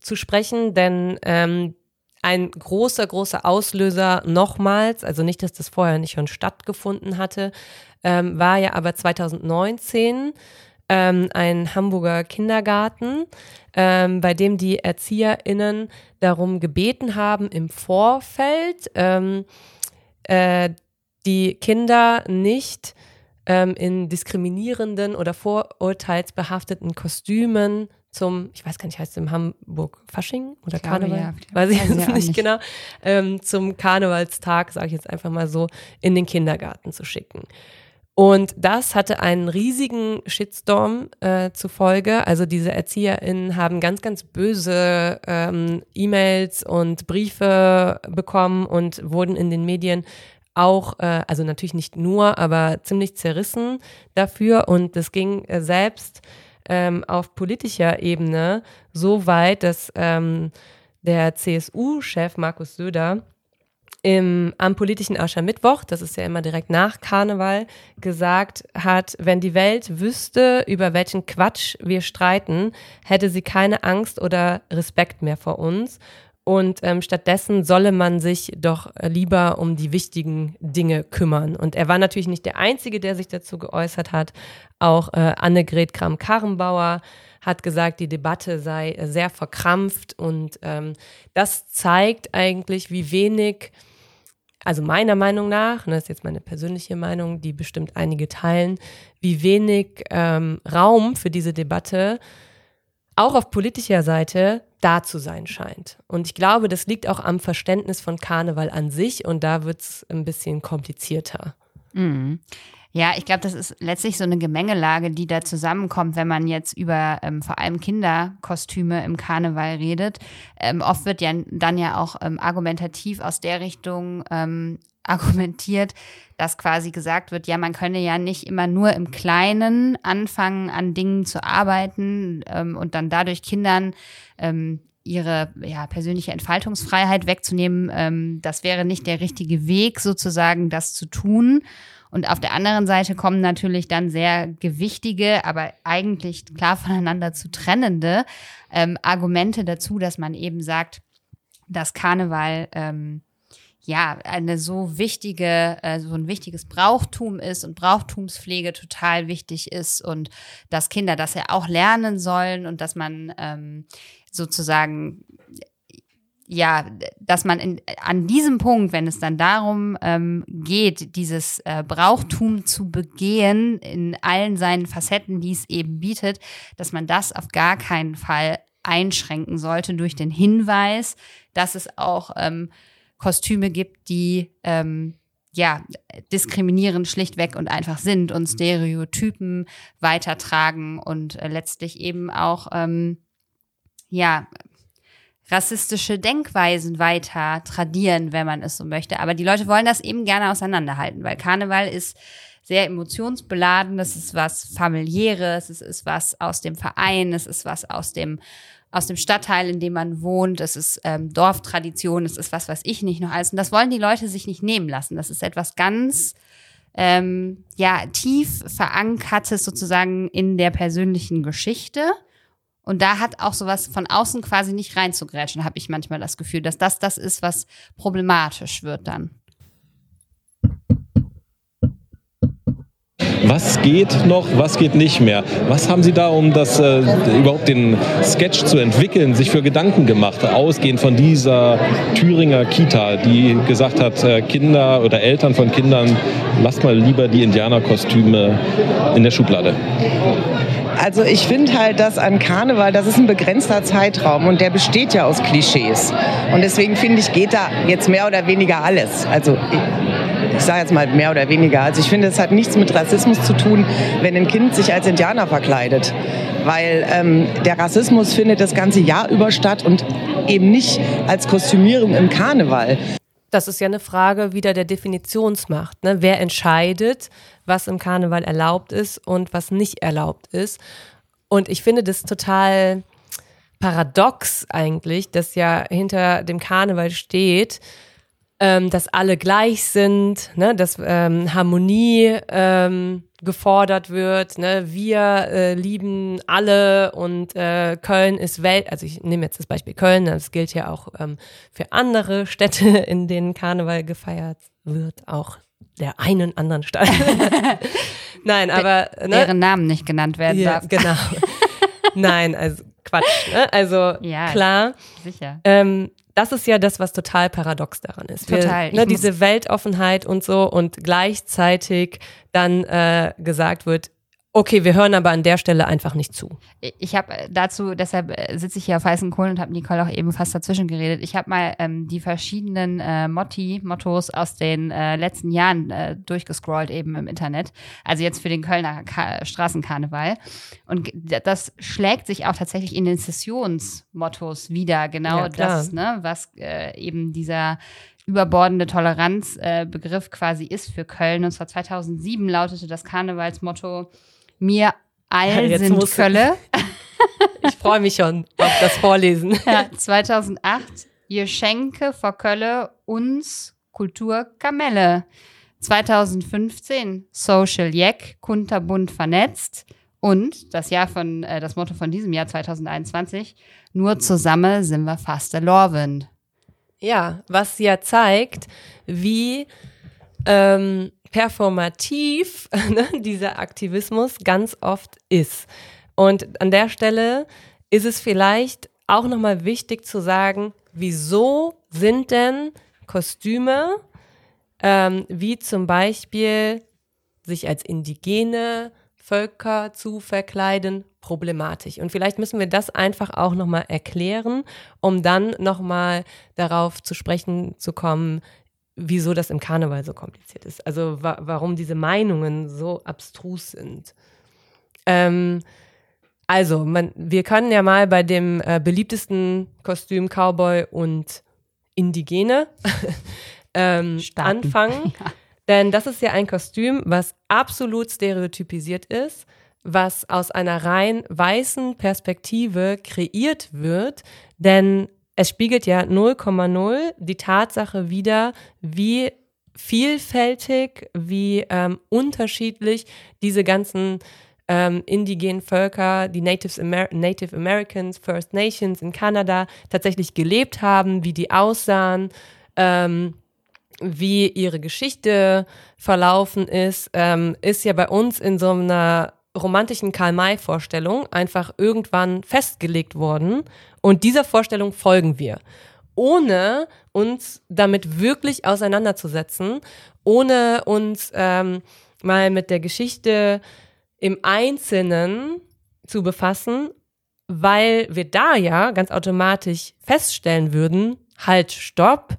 zu sprechen, denn ähm, ein großer, großer Auslöser nochmals, also nicht, dass das vorher nicht schon stattgefunden hatte, ähm, war ja aber 2019 ähm, ein Hamburger Kindergarten, ähm, bei dem die ErzieherInnen darum gebeten haben, im Vorfeld ähm, äh, die Kinder nicht ähm, in diskriminierenden oder vorurteilsbehafteten Kostümen zum, ich weiß gar nicht, heißt es in Hamburg Fasching oder ich Karneval? ja. Weiß ich jetzt nicht, nicht, genau. Ähm, zum Karnevalstag, sage ich jetzt einfach mal so, in den Kindergarten zu schicken. Und das hatte einen riesigen Shitstorm äh, zur Folge. Also diese ErzieherInnen haben ganz, ganz böse ähm, E-Mails und Briefe bekommen und wurden in den Medien auch, äh, also natürlich nicht nur, aber ziemlich zerrissen dafür. Und das ging äh, selbst ähm, auf politischer Ebene so weit, dass ähm, der CSU-Chef Markus Söder im, am politischen Aschermittwoch, das ist ja immer direkt nach Karneval, gesagt hat, wenn die Welt wüsste, über welchen Quatsch wir streiten, hätte sie keine Angst oder Respekt mehr vor uns. Und ähm, stattdessen solle man sich doch lieber um die wichtigen Dinge kümmern. Und er war natürlich nicht der Einzige, der sich dazu geäußert hat. Auch äh, Annegret Kramp-Karrenbauer hat gesagt, die Debatte sei sehr verkrampft. Und ähm, das zeigt eigentlich, wie wenig also meiner Meinung nach, und das ist jetzt meine persönliche Meinung, die bestimmt einige teilen, wie wenig ähm, Raum für diese Debatte auch auf politischer Seite da zu sein scheint. Und ich glaube, das liegt auch am Verständnis von Karneval an sich und da wird es ein bisschen komplizierter. Mhm. Ja, ich glaube, das ist letztlich so eine Gemengelage, die da zusammenkommt, wenn man jetzt über ähm, vor allem Kinderkostüme im Karneval redet. Ähm, oft wird ja dann ja auch ähm, argumentativ aus der Richtung ähm, <laughs> argumentiert, dass quasi gesagt wird, ja, man könne ja nicht immer nur im Kleinen anfangen, an Dingen zu arbeiten ähm, und dann dadurch Kindern ähm, ihre ja, persönliche Entfaltungsfreiheit wegzunehmen. Ähm, das wäre nicht der richtige Weg, sozusagen das zu tun. Und auf der anderen Seite kommen natürlich dann sehr gewichtige, aber eigentlich klar voneinander zu trennende ähm, Argumente dazu, dass man eben sagt, dass Karneval ähm, ja eine so wichtige, äh, so ein wichtiges Brauchtum ist und Brauchtumspflege total wichtig ist und dass Kinder das ja auch lernen sollen und dass man ähm, sozusagen ja, dass man in, an diesem Punkt, wenn es dann darum ähm, geht, dieses äh, Brauchtum zu begehen in allen seinen Facetten, die es eben bietet, dass man das auf gar keinen Fall einschränken sollte durch den Hinweis, dass es auch ähm, Kostüme gibt, die ähm, ja, diskriminierend schlichtweg und einfach sind und Stereotypen weitertragen und äh, letztlich eben auch ähm, ja rassistische Denkweisen weiter tradieren, wenn man es so möchte. Aber die Leute wollen das eben gerne auseinanderhalten, weil Karneval ist sehr emotionsbeladen, es ist was familiäres, es ist was aus dem Verein, es ist was aus dem aus dem Stadtteil, in dem man wohnt, es ist ähm, Dorftradition, es ist was, was ich nicht noch alles. Und das wollen die Leute sich nicht nehmen lassen. Das ist etwas ganz ähm, ja tief verankertes sozusagen in der persönlichen Geschichte. Und da hat auch sowas von außen quasi nicht reinzugrätschen, habe ich manchmal das Gefühl, dass das das ist, was problematisch wird dann. Was geht noch, was geht nicht mehr? Was haben Sie da, um das äh, überhaupt den Sketch zu entwickeln, sich für Gedanken gemacht, ausgehend von dieser Thüringer Kita, die gesagt hat, äh, Kinder oder Eltern von Kindern, lasst mal lieber die Indianerkostüme in der Schublade? Also ich finde halt, dass an Karneval, das ist ein begrenzter Zeitraum und der besteht ja aus Klischees. Und deswegen finde ich, geht da jetzt mehr oder weniger alles. Also ich, sage jetzt mal mehr oder weniger. Also ich finde, es hat nichts mit Rassismus zu tun, wenn ein Kind sich als Indianer verkleidet. Weil ähm, der Rassismus findet das ganze Jahr über statt und eben nicht als Kostümierung im Karneval. Das ist ja eine Frage wieder der Definitionsmacht. Ne? Wer entscheidet, was im Karneval erlaubt ist und was nicht erlaubt ist? Und ich finde das total paradox eigentlich, dass ja hinter dem Karneval steht, ähm, dass alle gleich sind, ne? dass ähm, Harmonie ähm, gefordert wird. Ne? Wir äh, lieben alle und äh, Köln ist Welt. Also ich nehme jetzt das Beispiel Köln, das gilt ja auch ähm, für andere Städte, <laughs> in denen Karneval gefeiert wird, auch der einen anderen Stadt. <laughs> Nein, aber ne? deren Namen nicht genannt werden ja, darf. Genau. <laughs> Nein, also Quatsch. Ne? Also ja, klar. Sicher. Ähm, das ist ja das, was total paradox daran ist. Wir, total. Ne, diese Weltoffenheit und so und gleichzeitig dann äh, gesagt wird, Okay, wir hören aber an der Stelle einfach nicht zu. Ich habe dazu, deshalb äh, sitze ich hier auf heißen Kohlen und habe Nicole auch eben fast dazwischen geredet. Ich habe mal ähm, die verschiedenen äh, Motti, Mottos aus den äh, letzten Jahren äh, durchgescrollt eben im Internet. Also jetzt für den Kölner Ka Straßenkarneval. Und das schlägt sich auch tatsächlich in den Sessionsmottos wieder. Genau ja, das, ne, was äh, eben dieser überbordende Toleranzbegriff äh, quasi ist für Köln. Und zwar 2007 lautete das Karnevalsmotto mir all ja, sind Kölle. <laughs> ich freue mich schon auf das Vorlesen. Ja, 2008, ihr Schenke vor Kölle uns Kultur Kamelle. 2015 Social Jack, kunterbunt vernetzt. Und das Jahr von, äh, das Motto von diesem Jahr 2021, nur zusammen sind wir fast der Lorwind. Ja, was ja zeigt, wie ähm, performativ <laughs> ne, dieser Aktivismus ganz oft ist. Und an der Stelle ist es vielleicht auch nochmal wichtig zu sagen, wieso sind denn Kostüme, ähm, wie zum Beispiel sich als indigene Völker zu verkleiden, problematisch. Und vielleicht müssen wir das einfach auch nochmal erklären, um dann nochmal darauf zu sprechen zu kommen, wieso das im Karneval so kompliziert ist. Also wa warum diese Meinungen so abstrus sind. Ähm, also, man, wir können ja mal bei dem äh, beliebtesten Kostüm Cowboy und Indigene <laughs> ähm, anfangen. <laughs> Ja. Denn das ist ja ein Kostüm, was absolut stereotypisiert ist, was aus einer rein weißen Perspektive kreiert wird. Denn es spiegelt ja 0,0 die Tatsache wider, wie vielfältig, wie ähm, unterschiedlich diese ganzen ähm, indigenen Völker, die Natives Amer Native Americans, First Nations in Kanada tatsächlich gelebt haben, wie die aussahen, ähm, wie ihre Geschichte verlaufen ist, ähm, ist ja bei uns in so einer romantischen Karl-May-Vorstellung einfach irgendwann festgelegt worden. Und dieser Vorstellung folgen wir ohne uns damit wirklich auseinanderzusetzen, ohne uns ähm, mal mit der Geschichte im Einzelnen zu befassen, weil wir da ja ganz automatisch feststellen würden, halt, stopp,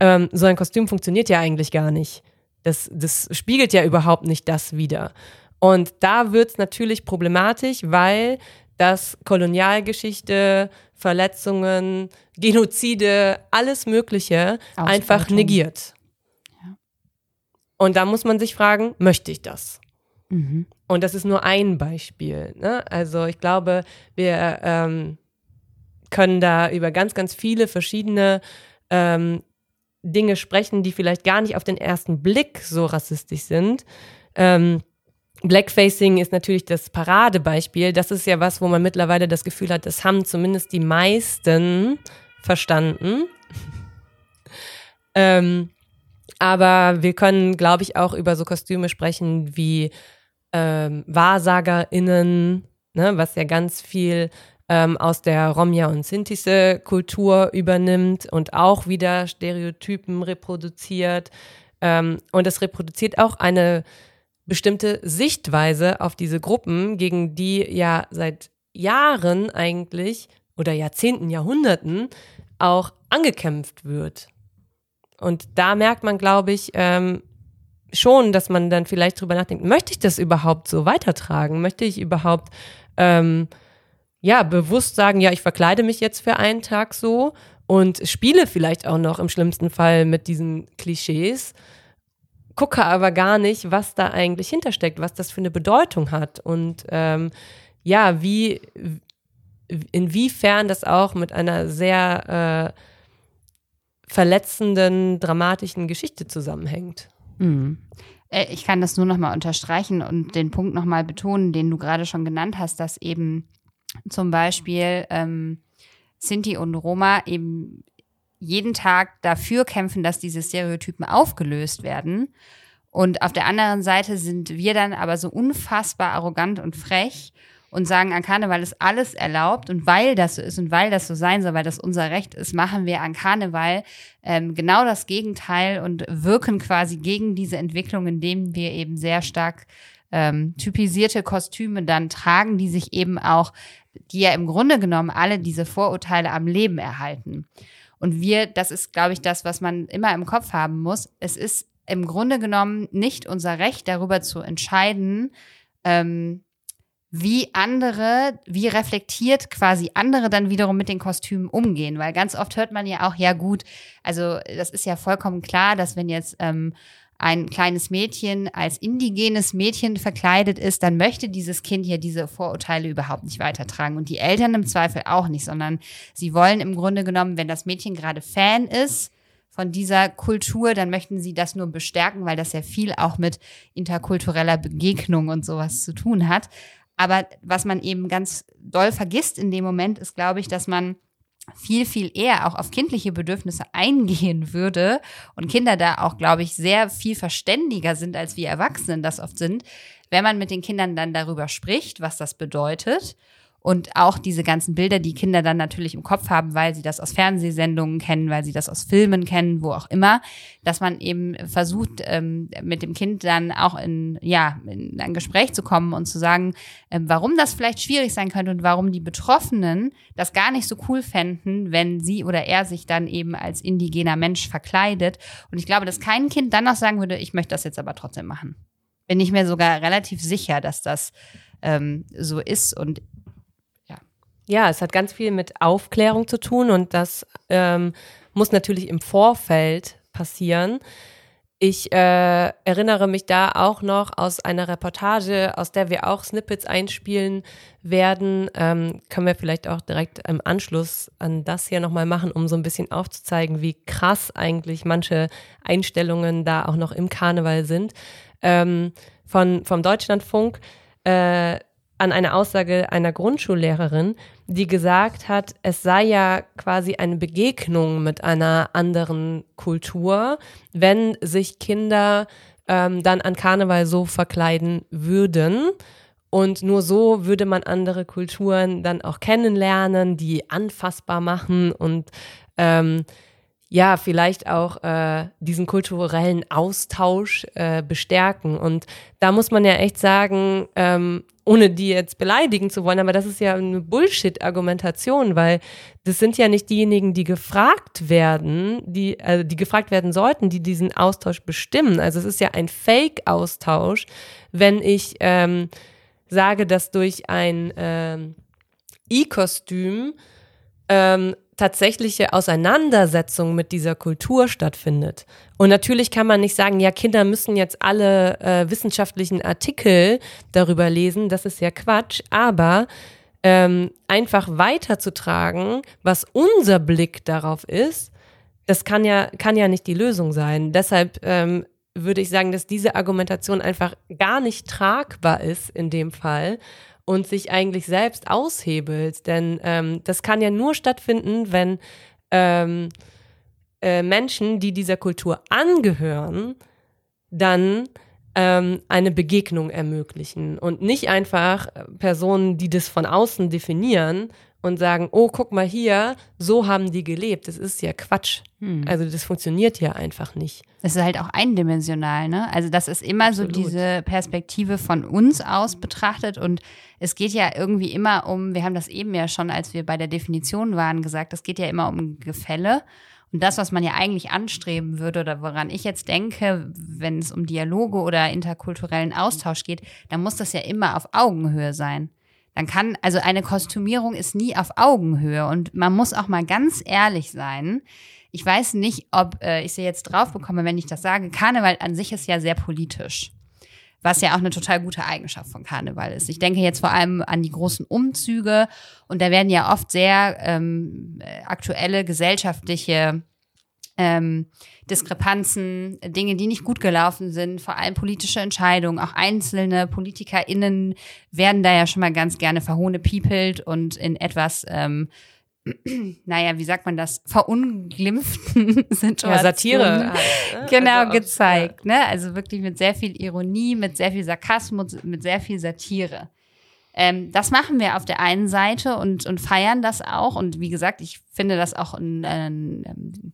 ähm, so ein Kostüm funktioniert ja eigentlich gar nicht. Das, das spiegelt ja überhaupt nicht das wieder. Und da wird es natürlich problematisch, weil das Kolonialgeschichte, Verletzungen, Genozide, alles Mögliche einfach negiert. Ja. Und da muss man sich fragen, möchte ich das? Mhm. Und das ist nur ein Beispiel. Ne? Also ich glaube, wir ähm, können da über ganz, ganz viele verschiedene ähm, Dinge sprechen, die vielleicht gar nicht auf den ersten Blick so rassistisch sind. Ähm, Blackfacing ist natürlich das Paradebeispiel. Das ist ja was, wo man mittlerweile das Gefühl hat, das haben zumindest die meisten verstanden. <laughs> ähm, aber wir können, glaube ich, auch über so Kostüme sprechen wie ähm, WahrsagerInnen, ne, was ja ganz viel ähm, aus der Romja- und Sintise-Kultur übernimmt und auch wieder Stereotypen reproduziert. Ähm, und es reproduziert auch eine bestimmte Sichtweise auf diese Gruppen, gegen die ja seit Jahren eigentlich oder Jahrzehnten, Jahrhunderten auch angekämpft wird. Und da merkt man, glaube ich, ähm, schon, dass man dann vielleicht drüber nachdenkt, möchte ich das überhaupt so weitertragen? Möchte ich überhaupt ähm, ja bewusst sagen, ja, ich verkleide mich jetzt für einen Tag so und spiele vielleicht auch noch im schlimmsten Fall mit diesen Klischees, gucke aber gar nicht, was da eigentlich hintersteckt, was das für eine Bedeutung hat und ähm, ja, wie inwiefern das auch mit einer sehr äh, verletzenden, dramatischen Geschichte zusammenhängt. Mhm. Äh, ich kann das nur noch mal unterstreichen und den Punkt noch mal betonen, den du gerade schon genannt hast, dass eben zum Beispiel ähm, Sinti und Roma eben jeden Tag dafür kämpfen, dass diese Stereotypen aufgelöst werden. Und auf der anderen Seite sind wir dann aber so unfassbar arrogant und frech und sagen, an Karneval ist alles erlaubt und weil das so ist und weil das so sein soll, weil das unser Recht ist, machen wir an Karneval ähm, genau das Gegenteil und wirken quasi gegen diese Entwicklung, indem wir eben sehr stark ähm, typisierte Kostüme dann tragen, die sich eben auch, die ja im Grunde genommen alle diese Vorurteile am Leben erhalten. Und wir, das ist, glaube ich, das, was man immer im Kopf haben muss. Es ist im Grunde genommen nicht unser Recht, darüber zu entscheiden, ähm, wie andere, wie reflektiert quasi andere dann wiederum mit den Kostümen umgehen. Weil ganz oft hört man ja auch, ja gut, also das ist ja vollkommen klar, dass wenn jetzt ähm, ein kleines Mädchen als indigenes Mädchen verkleidet ist, dann möchte dieses Kind ja diese Vorurteile überhaupt nicht weitertragen. Und die Eltern im Zweifel auch nicht, sondern sie wollen im Grunde genommen, wenn das Mädchen gerade Fan ist, von dieser Kultur, dann möchten sie das nur bestärken, weil das ja viel auch mit interkultureller Begegnung und sowas zu tun hat. Aber was man eben ganz doll vergisst in dem Moment, ist, glaube ich, dass man viel, viel eher auch auf kindliche Bedürfnisse eingehen würde und Kinder da auch, glaube ich, sehr viel verständiger sind, als wir Erwachsenen das oft sind, wenn man mit den Kindern dann darüber spricht, was das bedeutet und auch diese ganzen Bilder, die Kinder dann natürlich im Kopf haben, weil sie das aus Fernsehsendungen kennen, weil sie das aus Filmen kennen, wo auch immer, dass man eben versucht, ähm, mit dem Kind dann auch in, ja, in ein Gespräch zu kommen und zu sagen, ähm, warum das vielleicht schwierig sein könnte und warum die Betroffenen das gar nicht so cool fänden, wenn sie oder er sich dann eben als indigener Mensch verkleidet. Und ich glaube, dass kein Kind dann noch sagen würde, ich möchte das jetzt aber trotzdem machen. Bin ich mir sogar relativ sicher, dass das ähm, so ist. Und ja, es hat ganz viel mit Aufklärung zu tun und das ähm, muss natürlich im Vorfeld passieren. Ich äh, erinnere mich da auch noch aus einer Reportage, aus der wir auch Snippets einspielen werden. Ähm, können wir vielleicht auch direkt im Anschluss an das hier nochmal machen, um so ein bisschen aufzuzeigen, wie krass eigentlich manche Einstellungen da auch noch im Karneval sind. Ähm, von, vom Deutschlandfunk. Äh, an eine Aussage einer Grundschullehrerin, die gesagt hat, es sei ja quasi eine Begegnung mit einer anderen Kultur, wenn sich Kinder ähm, dann an Karneval so verkleiden würden. Und nur so würde man andere Kulturen dann auch kennenlernen, die anfassbar machen und ähm, ja, vielleicht auch äh, diesen kulturellen Austausch äh, bestärken. Und da muss man ja echt sagen, ähm, ohne die jetzt beleidigen zu wollen, aber das ist ja eine Bullshit-Argumentation, weil das sind ja nicht diejenigen, die gefragt werden, die, also die gefragt werden sollten, die diesen Austausch bestimmen. Also es ist ja ein Fake-Austausch, wenn ich ähm, sage, dass durch ein ähm, E-Kostüm ähm, tatsächliche Auseinandersetzung mit dieser Kultur stattfindet. Und natürlich kann man nicht sagen, ja, Kinder müssen jetzt alle äh, wissenschaftlichen Artikel darüber lesen, das ist ja Quatsch, aber ähm, einfach weiterzutragen, was unser Blick darauf ist, das kann ja, kann ja nicht die Lösung sein. Deshalb ähm, würde ich sagen, dass diese Argumentation einfach gar nicht tragbar ist in dem Fall und sich eigentlich selbst aushebelt. Denn ähm, das kann ja nur stattfinden, wenn ähm, äh, Menschen, die dieser Kultur angehören, dann ähm, eine Begegnung ermöglichen und nicht einfach Personen, die das von außen definieren und sagen, oh, guck mal hier, so haben die gelebt. Das ist ja Quatsch. Hm. Also das funktioniert ja einfach nicht. Das ist halt auch eindimensional, ne? Also das ist immer Absolut. so diese Perspektive von uns aus betrachtet und es geht ja irgendwie immer um, wir haben das eben ja schon, als wir bei der Definition waren, gesagt, es geht ja immer um Gefälle. Und das, was man ja eigentlich anstreben würde oder woran ich jetzt denke, wenn es um Dialoge oder interkulturellen Austausch geht, dann muss das ja immer auf Augenhöhe sein dann kann, also eine Kostümierung ist nie auf Augenhöhe und man muss auch mal ganz ehrlich sein. Ich weiß nicht, ob äh, ich sie jetzt drauf bekomme, wenn ich das sage. Karneval an sich ist ja sehr politisch. Was ja auch eine total gute Eigenschaft von Karneval ist. Ich denke jetzt vor allem an die großen Umzüge und da werden ja oft sehr ähm, aktuelle gesellschaftliche ähm, Diskrepanzen, Dinge, die nicht gut gelaufen sind, vor allem politische Entscheidungen, auch einzelne PolitikerInnen werden da ja schon mal ganz gerne verhohnepiepelt und in etwas ähm, <clears throat> naja, wie sagt man das, verunglimpften <laughs> Situationen. Ja, Satire. Halt, ne? <laughs> Genau, also gezeigt. Ja. Ne? Also wirklich mit sehr viel Ironie, mit sehr viel Sarkasmus, mit sehr viel Satire. Ähm, das machen wir auf der einen Seite und, und feiern das auch. Und wie gesagt, ich finde das auch ein, ein, ein,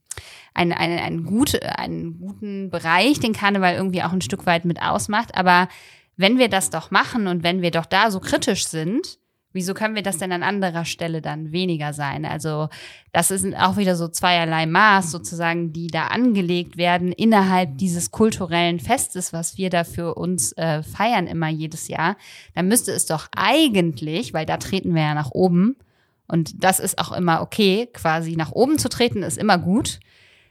ein, ein gut, einen guten Bereich, den Karneval irgendwie auch ein Stück weit mit ausmacht. Aber wenn wir das doch machen und wenn wir doch da so kritisch sind, Wieso können wir das denn an anderer Stelle dann weniger sein? Also das ist auch wieder so zweierlei Maß sozusagen, die da angelegt werden innerhalb dieses kulturellen Festes, was wir da für uns äh, feiern immer jedes Jahr. Dann müsste es doch eigentlich, weil da treten wir ja nach oben und das ist auch immer okay, quasi nach oben zu treten ist immer gut.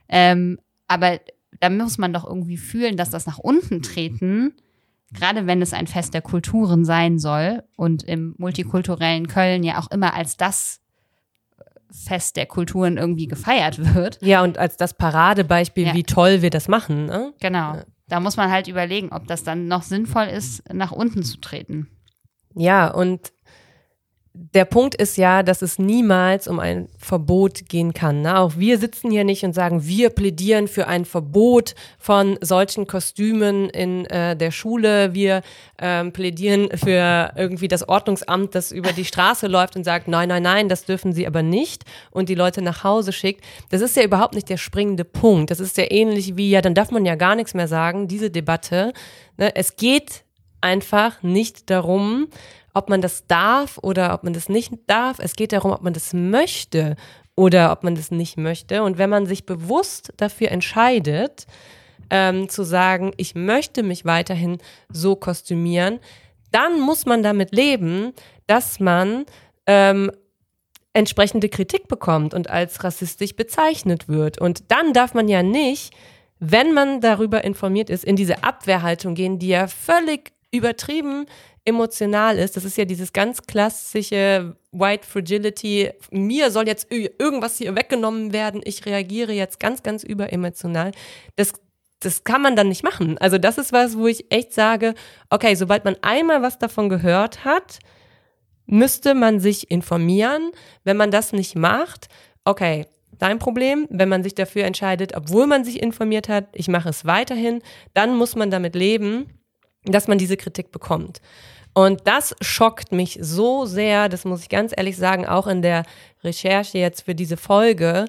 Ähm, aber da muss man doch irgendwie fühlen, dass das nach unten treten gerade wenn es ein Fest der Kulturen sein soll und im multikulturellen Köln ja auch immer als das Fest der Kulturen irgendwie gefeiert wird. Ja, und als das Paradebeispiel, Ja. wie toll wir das machen. Ne? Genau. Da muss man halt überlegen, ob das dann noch sinnvoll ist, nach unten zu treten. Ja, und der Punkt ist ja, dass es niemals um ein Verbot gehen kann. Ne? Auch wir sitzen hier nicht und sagen, wir plädieren für ein Verbot von solchen Kostümen in äh, der Schule. Wir ähm, plädieren für irgendwie das Ordnungsamt, das über die Straße läuft und sagt, nein, nein, nein, das dürfen sie aber nicht und die Leute nach Hause schickt. Das ist ja überhaupt nicht der springende Punkt. Das ist ja ähnlich wie, ja, dann darf man ja gar nichts mehr sagen, diese Debatte. Ne? Es geht einfach nicht darum, ob man das darf oder ob man das nicht darf. Es geht darum, ob man das möchte oder ob man das nicht möchte. Und wenn man sich bewusst dafür entscheidet, ähm, zu sagen, ich möchte mich weiterhin so kostümieren, dann muss man damit leben, dass man ähm, entsprechende Kritik bekommt und als rassistisch bezeichnet wird. Und dann darf man ja nicht, wenn man darüber informiert ist, in diese Abwehrhaltung gehen, die ja völlig übertrieben emotional ist. Das ist ja dieses ganz klassische White Fragility. Mir soll jetzt irgendwas hier weggenommen werden. Ich reagiere jetzt ganz, ganz überemotional. Das, das kann man dann nicht machen. Also das ist was, wo ich echt sage, okay, sobald man einmal was davon gehört hat, müsste man sich informieren. Wenn man das nicht macht, okay, dein Problem. Wenn man sich dafür entscheidet, obwohl man sich informiert hat, ich mache es weiterhin, dann muss man damit leben, dass man diese Kritik bekommt. Und das schockt mich so sehr, das muss ich ganz ehrlich sagen, auch in der Recherche jetzt für diese Folge,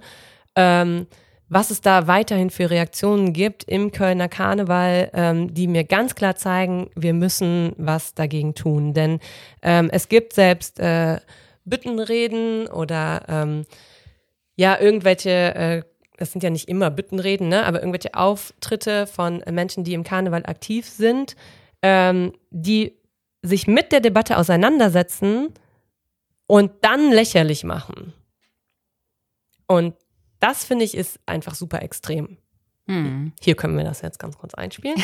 ähm, was es da weiterhin für Reaktionen gibt im Kölner Karneval, ähm, die mir ganz klar zeigen, wir müssen was dagegen tun. Denn ähm, es gibt selbst äh, Büttenreden oder ähm, ja, irgendwelche, äh, das sind ja nicht immer Büttenreden, ne, aber irgendwelche Auftritte von Menschen, die im Karneval aktiv sind, ähm, die sich mit der Debatte auseinandersetzen und dann lächerlich machen. Und das finde ich ist einfach super extrem. Hm. Hier können wir das jetzt ganz kurz einspielen.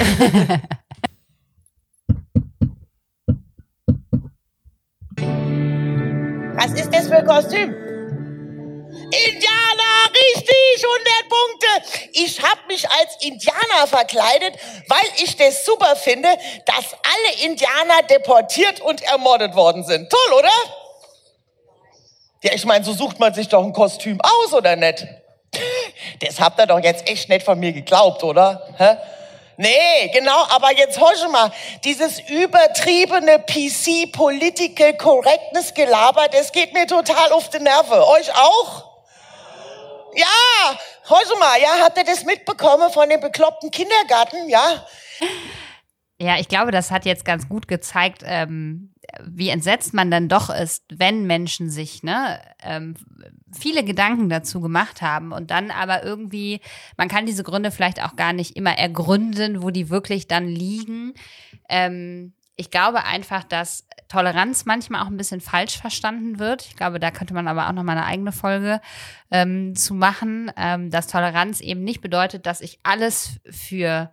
Was ist das für ein Kostüm? Indianer, richtig, 100 Punkte. Ich habe mich als Indianer verkleidet, weil ich das super finde, dass alle Indianer deportiert und ermordet worden sind. Toll, oder? Ja, ich meine, so sucht man sich doch ein Kostüm aus, oder nicht? Das habt ihr doch jetzt echt nicht von mir geglaubt, oder? Hä? Nee, genau, aber jetzt horche mal, dieses übertriebene PC Political Correctness Gelaber, das geht mir total auf die Nerven. Euch auch? Ja, horche mal, ja, habt ihr das mitbekommen von dem bekloppten Kindergarten, ja? Ja, ich glaube, das hat jetzt ganz gut gezeigt, ähm, wie entsetzt man dann doch ist, wenn Menschen sich ne, ähm, viele Gedanken dazu gemacht haben und dann aber irgendwie, man kann diese Gründe vielleicht auch gar nicht immer ergründen, wo die wirklich dann liegen. Ähm, ich glaube einfach, dass Toleranz manchmal auch ein bisschen falsch verstanden wird. Ich glaube, da könnte man aber auch noch mal eine eigene Folge ähm, zu machen, ähm, dass Toleranz eben nicht bedeutet, dass ich alles für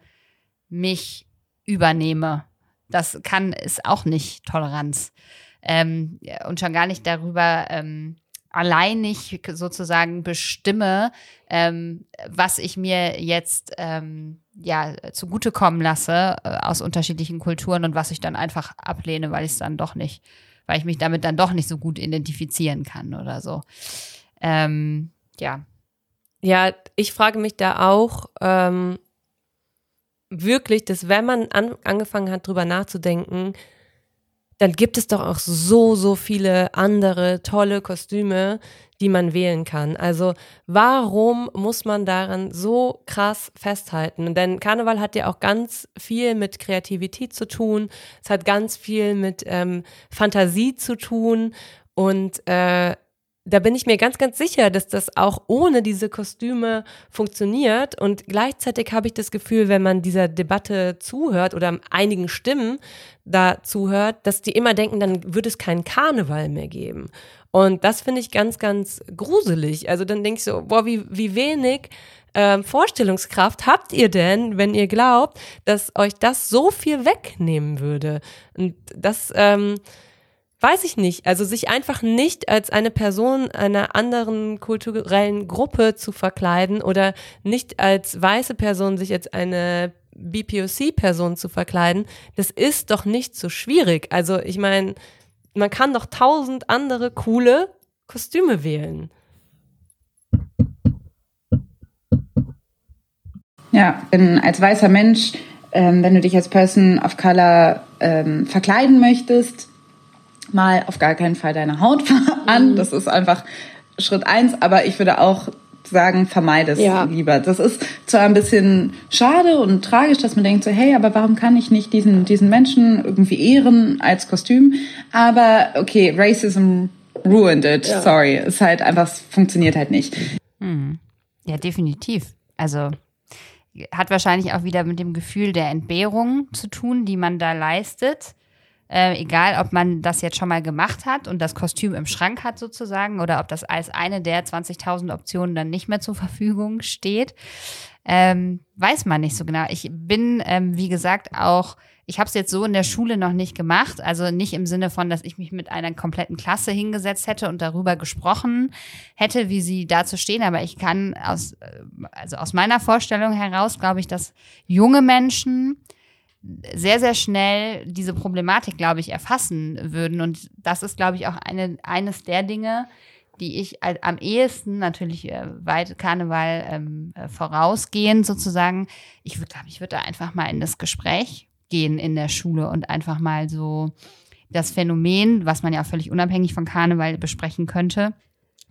mich übernehme. Das kann ist auch nicht Toleranz. Ähm, und schon gar nicht darüber ähm, alleinig sozusagen bestimme, ähm, was ich mir jetzt ähm, ja zugutekommen lasse äh, aus unterschiedlichen Kulturen und was ich dann einfach ablehne, weil ich es dann doch nicht, weil ich mich damit dann doch nicht so gut identifizieren kann oder so. Ähm, ja. Ja, ich frage mich da auch ähm, wirklich, dass wenn man an, angefangen hat, drüber nachzudenken, dann gibt es doch auch so, so viele andere tolle Kostüme, die man wählen kann. Also warum muss man daran so krass festhalten? Denn Karneval hat ja auch ganz viel mit Kreativität zu tun. Es hat ganz viel mit ähm, Fantasie zu tun. Und äh, da bin ich mir ganz, ganz sicher, dass das auch ohne diese Kostüme funktioniert. Und gleichzeitig habe ich das Gefühl, wenn man dieser Debatte zuhört oder einigen Stimmen da zuhört, dass die immer denken, dann würde es keinen Karneval mehr geben. Und das finde ich ganz, ganz gruselig. Also dann denke ich so, boah, wie, wie wenig ähm, Vorstellungskraft habt ihr denn, wenn ihr glaubt, dass euch das so viel wegnehmen würde? Und das, ähm, weiß ich nicht, also sich einfach nicht als eine Person einer anderen kulturellen Gruppe zu verkleiden oder nicht als weiße Person sich als eine BPOC-Person zu verkleiden, das ist doch nicht so schwierig. Also ich meine, man kann doch tausend andere coole Kostüme wählen. Ja, als weißer Mensch, ähm, wenn du dich als Person of Color ähm, verkleiden möchtest, mal auf gar keinen Fall deine Haut <laughs> an. Mhm. Das ist einfach Schritt eins. Aber ich würde auch sagen, vermeide es ja. lieber. Das ist zwar ein bisschen schade und tragisch, dass man denkt so, hey, aber warum kann ich nicht diesen, diesen Menschen irgendwie ehren als Kostüm? Aber okay, Racism ruined it. Ja. Sorry. Es ist halt einfach, es funktioniert halt nicht. Hm. Ja, definitiv. Also hat wahrscheinlich auch wieder mit dem Gefühl der Entbehrung zu tun, die man da leistet. Äh, egal, ob man das jetzt schon mal gemacht hat und das Kostüm im Schrank hat sozusagen oder ob das als eine der 20.000 Optionen dann nicht mehr zur Verfügung steht, ähm, weiß man nicht so genau. Ich bin, ähm, wie gesagt, auch ich habe es jetzt so in der Schule noch nicht gemacht, also nicht im Sinne von, dass ich mich mit einer kompletten Klasse hingesetzt hätte und darüber gesprochen hätte, wie sie dazu stehen. Aber ich kann aus, äh, also aus meiner Vorstellung heraus, glaube ich, dass junge Menschen sehr, sehr schnell diese Problematik, glaube ich, erfassen würden. Und das ist, glaube ich, auch eine, eines der Dinge, die ich am ehesten natürlich äh, weit Karneval ähm, äh, vorausgehend sozusagen, ich würde, glaube ich, würde da einfach mal in das Gespräch gehen in der Schule und einfach mal so das Phänomen, was man ja auch völlig unabhängig von Karneval besprechen könnte,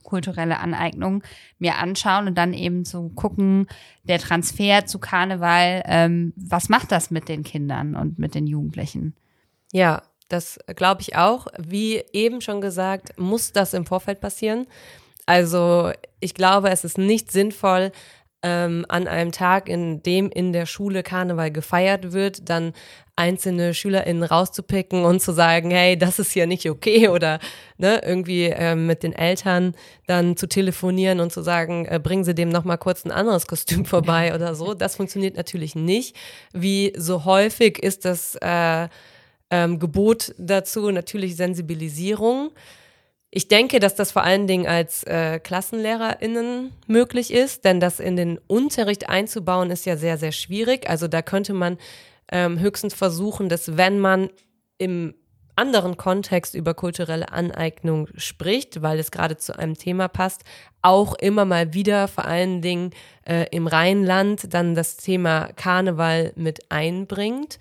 kulturelle Aneignung mir anschauen und dann eben zu gucken, der Transfer zu Karneval, ähm, was macht das mit den Kindern und mit den Jugendlichen? Ja, das glaube ich auch. Wie eben schon gesagt, muss das im Vorfeld passieren. Also ich glaube, es ist nicht sinnvoll, ähm, an einem Tag, in dem in der Schule Karneval gefeiert wird, dann einzelne SchülerInnen rauszupicken und zu sagen, hey, das ist ja nicht okay oder ne, irgendwie ähm, mit den Eltern dann zu telefonieren und zu sagen, äh, bringen Sie dem nochmal kurz ein anderes Kostüm vorbei oder so. Das funktioniert natürlich nicht. Wie so häufig ist das äh, ähm, Gebot dazu natürlich Sensibilisierung. Ich denke, dass das vor allen Dingen als äh, KlassenlehrerInnen möglich ist, denn das in den Unterricht einzubauen ist ja sehr, sehr schwierig. Also da könnte man ähm, höchstens versuchen, dass wenn man im anderen Kontext über kulturelle Aneignung spricht, weil es gerade zu einem Thema passt, auch immer mal wieder vor allen Dingen äh, im Rheinland dann das Thema Karneval mit einbringt.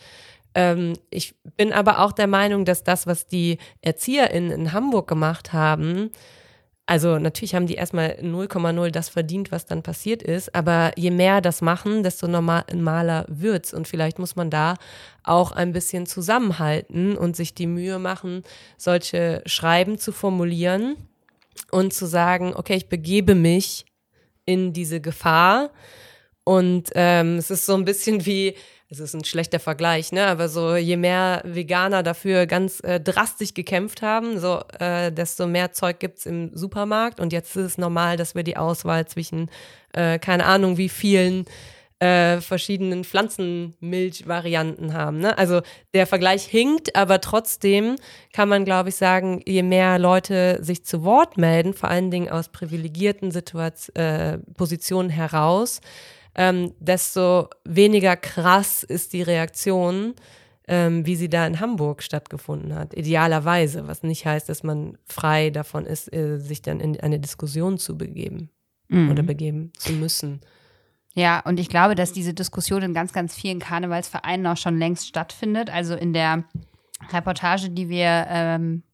Ähm, ich bin aber auch der Meinung, dass das, was die ErzieherInnen in Hamburg gemacht haben, also natürlich haben die erstmal 0,0 das verdient, was dann passiert ist, aber je mehr das machen, desto normaler wird's. Und vielleicht muss man da auch ein bisschen zusammenhalten und sich die Mühe machen, solche Schreiben zu formulieren und zu sagen, okay, ich begebe mich in diese Gefahr. Und ähm, es ist so ein bisschen wie es ist ein schlechter Vergleich, ne? Aber so je mehr Veganer dafür ganz äh, drastisch gekämpft haben, so äh, desto mehr Zeug gibt's im Supermarkt. Und jetzt ist es normal, dass wir die Auswahl zwischen äh, keine Ahnung wie vielen äh, verschiedenen Pflanzenmilchvarianten haben. Ne? Also der Vergleich hinkt, aber trotzdem kann man, glaube ich, sagen, je mehr Leute sich zu Wort melden, vor allen Dingen aus privilegierten Situation, äh, Positionen heraus, ähm, desto weniger krass ist die Reaktion, ähm, wie sie da in Hamburg stattgefunden hat. Idealerweise, was nicht heißt, dass man frei davon ist, äh, sich dann in eine Diskussion zu begeben mhm. oder begeben zu müssen. Ja, und ich glaube, dass diese Diskussion in ganz, ganz vielen Karnevalsvereinen auch schon längst stattfindet. Also in der Reportage, die wir ähm, äh,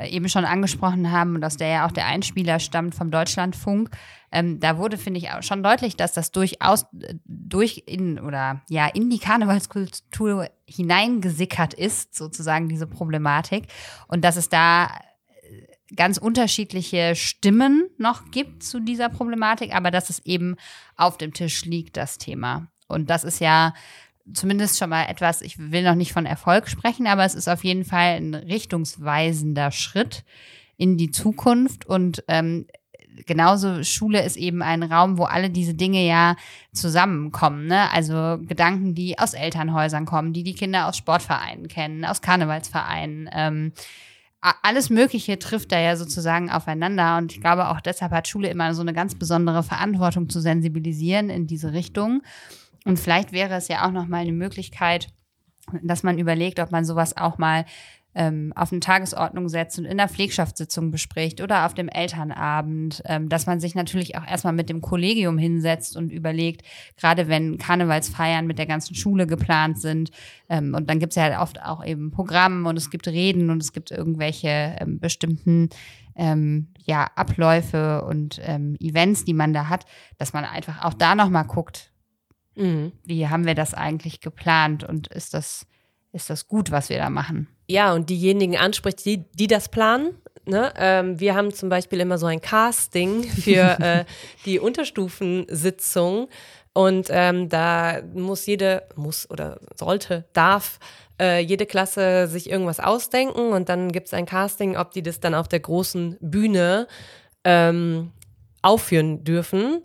eben schon angesprochen haben und aus der ja auch der Einspieler stammt vom Deutschlandfunk, ähm, da wurde, finde ich, auch schon deutlich, dass das durchaus äh, durch in oder ja in die Karnevalskultur hineingesickert ist, sozusagen diese Problematik. Und dass es da äh, ganz unterschiedliche Stimmen noch gibt zu dieser Problematik, aber dass es eben auf dem Tisch liegt, das Thema. Und das ist ja zumindest schon mal etwas, ich will noch nicht von Erfolg sprechen, aber es ist auf jeden Fall ein richtungsweisender Schritt in die Zukunft und ähm, genauso Schule ist eben ein Raum, wo alle diese Dinge ja zusammenkommen. Ne? Also Gedanken, die aus Elternhäusern kommen, die die Kinder aus Sportvereinen kennen, aus Karnevalsvereinen. Ähm, alles Mögliche trifft da ja sozusagen aufeinander. Und ich glaube, auch deshalb hat Schule immer so eine ganz besondere Verantwortung zu sensibilisieren in diese Richtung. Und vielleicht wäre es ja auch noch mal eine Möglichkeit, dass man überlegt, ob man sowas auch mal ähm, auf eine Tagesordnung setzt und in der Pflegschaftssitzung bespricht oder auf dem Elternabend, ähm, dass man sich natürlich auch erstmal mit dem Kollegium hinsetzt und überlegt, gerade wenn Karnevalsfeiern mit der ganzen Schule geplant sind, ähm, und dann gibt es ja oft auch eben Programm und es gibt Reden und es gibt irgendwelche ähm, bestimmten ähm, ja, Abläufe und ähm, Events, die man da hat, dass man einfach auch da nochmal guckt, Mhm. wie haben wir das eigentlich geplant und ist das, ist das gut, was wir da machen? Ja, und diejenigen anspricht, die, die das planen. Ne? Ähm, wir haben zum Beispiel immer so ein Casting für <laughs> äh, die Unterstufensitzung. Und ähm, da muss jede, muss oder sollte, darf äh, jede Klasse sich irgendwas ausdenken und dann gibt es ein Casting, ob die das dann auf der großen Bühne ähm, aufführen dürfen.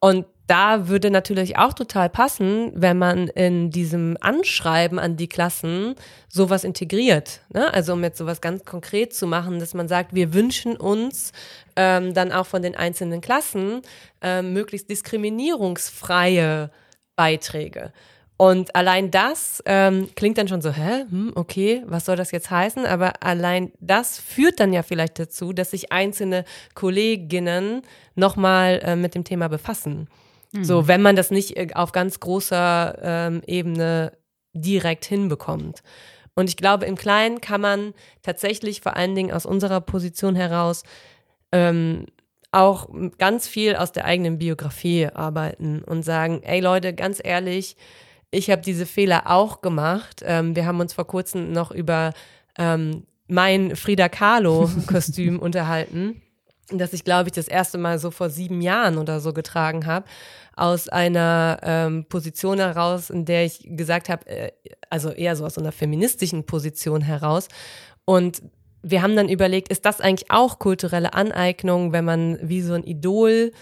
Und da würde natürlich auch total passen, wenn man in diesem Anschreiben an die Klassen sowas integriert. Ne? Also um jetzt sowas ganz konkret zu machen, dass man sagt, wir wünschen uns ähm, dann auch von den einzelnen Klassen ähm, möglichst diskriminierungsfreie Beiträge. Und allein das ähm, klingt dann schon so, hä, hm, okay, was soll das jetzt heißen? Aber allein das führt dann ja vielleicht dazu, dass sich einzelne Kolleginnen nochmal äh, mit dem Thema befassen. So, wenn man das nicht äh, auf ganz großer ähm, Ebene direkt hinbekommt. Und ich glaube, im Kleinen kann man tatsächlich vor allen Dingen aus unserer Position heraus ähm, auch ganz viel aus der eigenen Biografie arbeiten und sagen, ey Leute, ganz ehrlich, ich habe diese Fehler auch gemacht. Ähm, wir haben uns vor kurzem noch über ähm, mein Frida Kahlo-Kostüm <laughs> unterhalten, das ich, glaube ich, das erste Mal so vor sieben Jahren oder so getragen habe, aus einer ähm, Position heraus, in der ich gesagt habe, äh, also eher so aus einer feministischen Position heraus. Und wir haben dann überlegt, ist das eigentlich auch kulturelle Aneignung, wenn man wie so ein Idol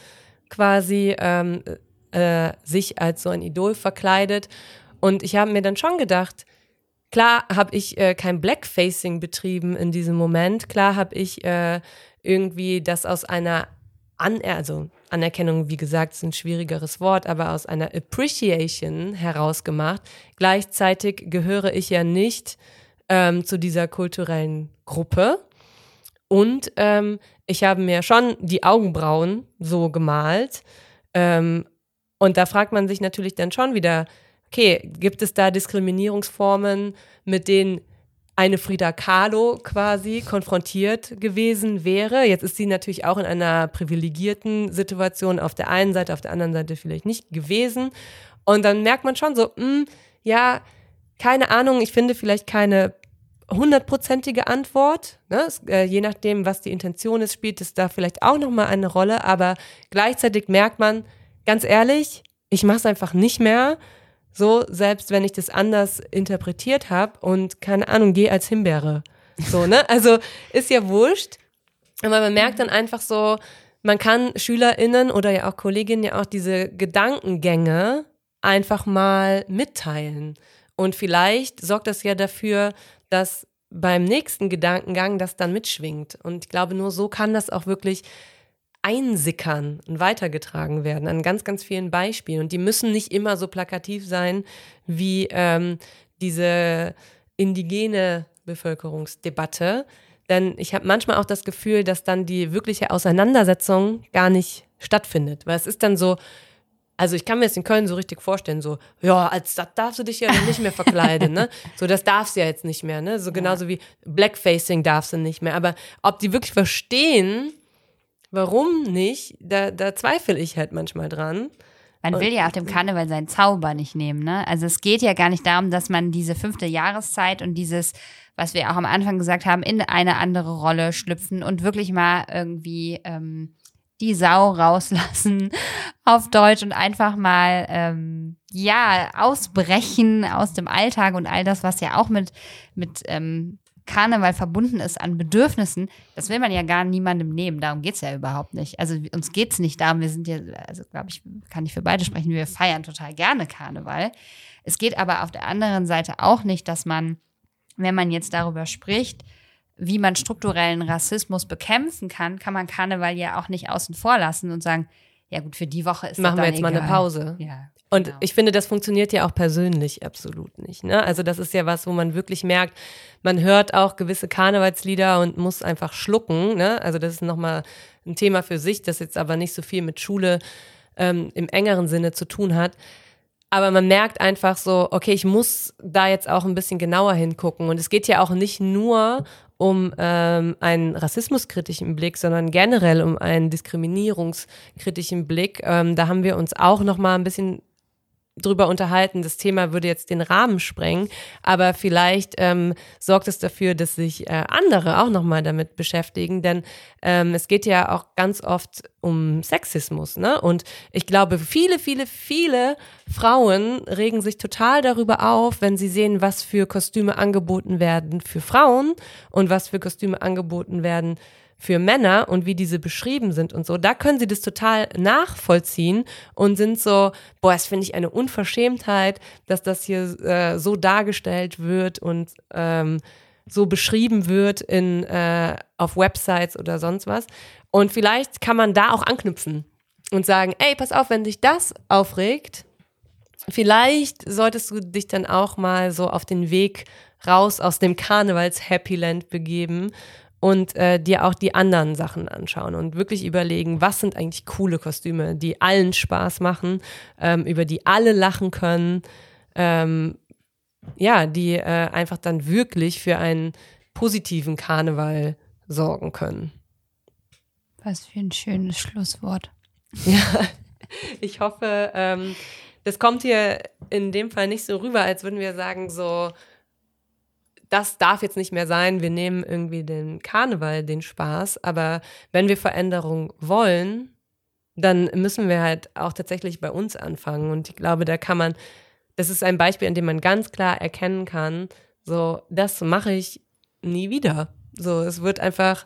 quasi ähm, äh, sich als so ein Idol verkleidet? Und ich habe mir dann schon gedacht, Klar habe ich äh, kein Blackfacing betrieben in diesem Moment. Klar habe ich äh, irgendwie das aus einer An also Anerkennung, wie gesagt, ist ein schwierigeres Wort, aber aus einer Appreciation herausgemacht. Gleichzeitig gehöre ich ja nicht ähm, zu dieser kulturellen Gruppe. Und ähm, ich habe mir schon die Augenbrauen so gemalt. Ähm, und da fragt man sich natürlich dann schon wieder, okay, gibt es da Diskriminierungsformen, mit denen eine Frida Kahlo quasi konfrontiert gewesen wäre. Jetzt ist sie natürlich auch in einer privilegierten Situation auf der einen Seite, auf der anderen Seite vielleicht nicht gewesen. Und dann merkt man schon so, mh, ja, keine Ahnung, ich finde vielleicht keine hundertprozentige Antwort. Ne? Es, äh, je nachdem, was die Intention ist, spielt es da vielleicht auch nochmal eine Rolle. Aber gleichzeitig merkt man, ganz ehrlich, ich mache es einfach nicht mehr. So, selbst wenn ich das anders interpretiert habe und keine Ahnung, gehe als Himbeere. So, ne? <laughs> Also ist ja wurscht. Aber man merkt dann einfach so, man kann SchülerInnen oder ja auch Kolleginnen ja auch diese Gedankengänge einfach mal mitteilen. Und vielleicht sorgt das ja dafür, dass beim nächsten Gedankengang das dann mitschwingt. Und ich glaube, nur so kann das auch wirklich einsickern und weitergetragen werden an ganz, ganz vielen Beispielen. Und die müssen nicht immer so plakativ sein wie ähm, diese indigene Bevölkerungsdebatte. Denn ich habe manchmal auch das Gefühl, dass dann die wirkliche Auseinandersetzung gar nicht stattfindet. Weil es ist dann so, also ich kann mir das in Köln so richtig vorstellen, so, ja, als das darfst du dich ja nicht mehr verkleiden, ne? <laughs> So, das darfst du ja jetzt nicht mehr, ne? So genauso wie Blackfacing darfst du nicht mehr. Aber ob die wirklich verstehen, warum nicht, da, da zweifle ich halt manchmal dran. Man will ja auf dem Karneval seinen Zauber nicht nehmen, ne? Also es geht ja gar nicht darum, dass man diese fünfte Jahreszeit und dieses, was wir auch am Anfang gesagt haben, in eine andere Rolle schlüpfen und wirklich mal irgendwie ähm, die Sau <laughs> rauslassen auf Deutsch und einfach mal ähm, ja ausbrechen aus dem Alltag und all das, was ja auch mit mit ähm, Karneval verbunden ist an Bedürfnissen, das will man ja gar niemandem nehmen. Darum geht's ja überhaupt nicht. Also uns geht's nicht darum, wir sind ja, also glaube ich, kann ich für beide sprechen, wir feiern total gerne Karneval. Es geht aber auf der anderen Seite auch nicht, dass man, wenn man jetzt darüber spricht, wie man strukturellen Rassismus bekämpfen kann, kann man Karneval ja auch nicht außen vor lassen und sagen, ja gut, für die Woche ist Machen das wir jetzt mal eine egal. Pause. Ja, Und genau. ich finde, das funktioniert ja auch persönlich absolut nicht. Ne? Also das ist ja was, wo man wirklich merkt, man hört auch gewisse Karnevalslieder und muss einfach schlucken. Ne? Also das ist nochmal ein Thema für sich, das jetzt aber nicht so viel mit Schule ähm, im engeren Sinne zu tun hat. Aber man merkt einfach so, okay, ich muss da jetzt auch ein bisschen genauer hingucken. Und es geht ja auch nicht nur um ähm, einen rassismuskritischen Blick, sondern generell um einen diskriminierungskritischen Blick. Ähm, da haben wir uns auch noch mal ein bisschen drüber unterhalten. Das Thema würde jetzt den Rahmen sprengen, aber vielleicht ähm, sorgt es dafür, dass sich äh, andere auch nochmal damit beschäftigen, denn ähm, es geht ja auch ganz oft um Sexismus, ne? Und ich glaube, viele, viele, viele Frauen regen sich total darüber auf, wenn sie sehen, was für Kostüme angeboten werden für Frauen und was für Kostüme angeboten werden für Männer und wie diese beschrieben sind und so, da können sie das total nachvollziehen und sind so, boah, das finde ich eine Unverschämtheit, dass das hier äh, so dargestellt wird und ähm, so beschrieben wird in, äh, auf Websites oder sonst was. Und vielleicht kann man da auch anknüpfen und sagen, ey, pass auf, wenn dich das aufregt, vielleicht solltest du dich dann auch mal so auf den Weg raus aus dem Karnevals-Happyland begeben und äh, dir auch die anderen Sachen anschauen und wirklich überlegen, was sind eigentlich coole Kostüme, die allen Spaß machen, ähm, über die alle lachen können, ähm, ja, die äh, einfach dann wirklich für einen positiven Karneval sorgen können. Was für ein schönes Schlusswort. <laughs> Ja, ich hoffe, ähm, das kommt hier in dem Fall nicht so rüber, als würden wir sagen, so, das darf jetzt nicht mehr sein, wir nehmen irgendwie den Karneval, den Spaß, aber wenn wir Veränderung wollen, dann müssen wir halt auch tatsächlich bei uns anfangen. Und ich glaube, da kann man, das ist ein Beispiel, an dem man ganz klar erkennen kann, so, das mache ich nie wieder. So, es wird einfach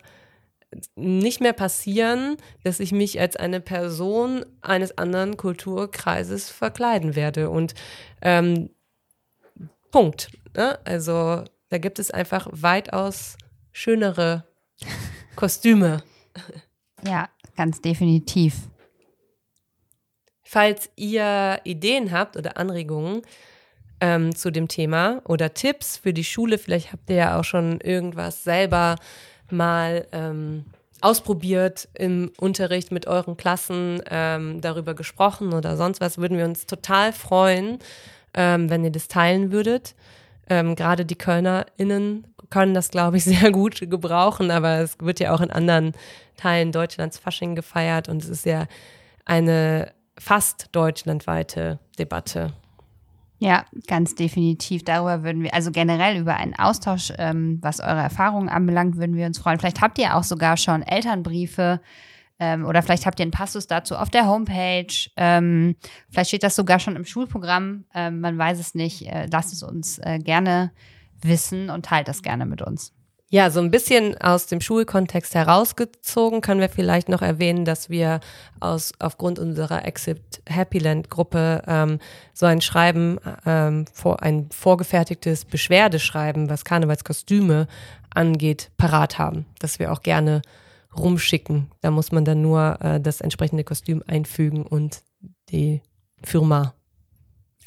nicht mehr passieren, dass ich mich als eine Person eines anderen Kulturkreises verkleiden werde. Und ähm, Punkt. Ne? Also da gibt es einfach weitaus schönere Kostüme. Ja, ganz definitiv. Falls ihr Ideen habt oder Anregungen ähm, zu dem Thema oder Tipps für die Schule, vielleicht habt ihr ja auch schon irgendwas selber mal ähm, ausprobiert im Unterricht mit euren Klassen, ähm, darüber gesprochen oder sonst was, würden wir uns total freuen, ähm, wenn ihr das teilen würdet. Ähm, Gerade die KölnerInnen können das, glaube ich, <laughs> sehr gut gebrauchen, aber es wird ja auch in anderen Teilen Deutschlands Fasching gefeiert und es ist ja eine fast deutschlandweite Debatte. Ja, ganz definitiv. Darüber würden wir, also generell über einen Austausch, ähm, was eure Erfahrungen anbelangt, würden wir uns freuen. Vielleicht habt ihr auch sogar schon Elternbriefe ähm, oder vielleicht habt ihr einen Passus dazu auf der Homepage. Ähm, vielleicht steht das sogar schon im Schulprogramm. Ähm, man weiß es nicht. Äh, lasst es uns äh, gerne wissen und teilt das gerne mit uns. Ja, so ein bisschen aus dem Schulkontext herausgezogen können wir vielleicht noch erwähnen, dass wir aus aufgrund unserer Exit Happyland Gruppe ähm, so ein Schreiben, ähm, vor, ein vorgefertigtes Beschwerdeschreiben, was Karnevalskostüme angeht, parat haben, dass wir auch gerne rumschicken. Da muss man dann nur äh, das entsprechende Kostüm einfügen und die Firma.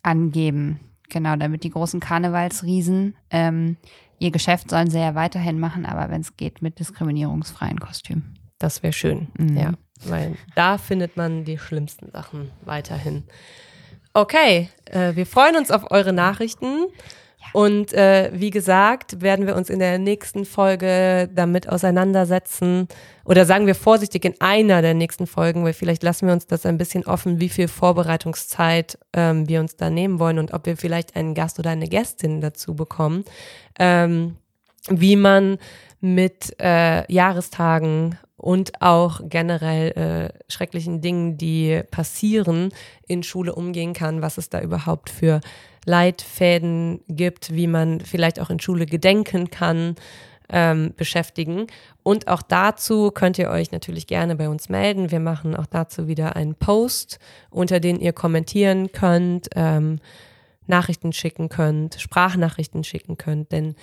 Angeben. Genau, damit die großen Karnevalsriesen ähm, ihr Geschäft sollen sie ja weiterhin machen, aber wenn es geht, mit diskriminierungsfreien Kostüm. Das wäre schön. Mhm. Ja, weil da findet man die schlimmsten Sachen weiterhin. Okay, äh, wir freuen uns auf eure Nachrichten. Und äh, wie gesagt, werden wir uns in der nächsten Folge damit auseinandersetzen. Oder sagen wir vorsichtig in einer der nächsten Folgen, weil vielleicht lassen wir uns das ein bisschen offen, wie viel Vorbereitungszeit ähm, wir uns da nehmen wollen und ob wir vielleicht einen Gast oder eine Gästin dazu bekommen. Ähm, wie man mit äh, Jahrestagen und auch generell äh, schrecklichen Dingen, die passieren, in Schule umgehen kann, was es da überhaupt für Leitfäden gibt, wie man vielleicht auch in Schule gedenken kann, ähm, beschäftigen. Und auch dazu könnt ihr euch natürlich gerne bei uns melden. Wir machen auch dazu wieder einen Post, unter den ihr kommentieren könnt, ähm, Nachrichten schicken könnt, Sprachnachrichten schicken könnt, denn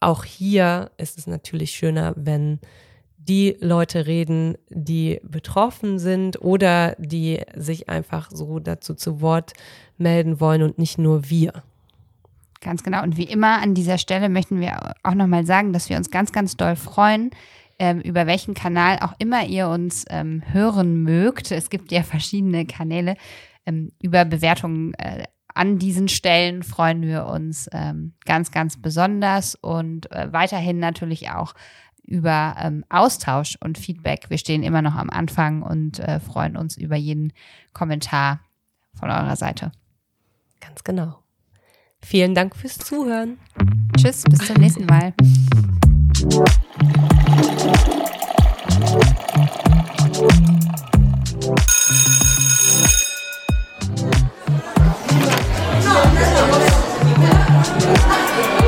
auch hier ist es natürlich schöner, wenn die Leute reden, die betroffen sind oder die sich einfach so dazu zu Wort melden wollen und nicht nur wir. Ganz genau. Und wie immer an dieser Stelle möchten wir auch nochmal sagen, dass wir uns ganz, ganz doll freuen, ähm, über welchen Kanal auch immer ihr uns ähm, hören mögt. Es gibt ja verschiedene Kanäle. Ähm, über Bewertungen äh, an diesen Stellen freuen wir uns ähm, ganz, ganz besonders und äh, weiterhin natürlich auch über ähm, Austausch und Feedback. Wir stehen immer noch am Anfang und äh, freuen uns über jeden Kommentar von eurer Seite. Ganz genau. Vielen Dank fürs Zuhören. Tschüss, bis zum nächsten Mal. No,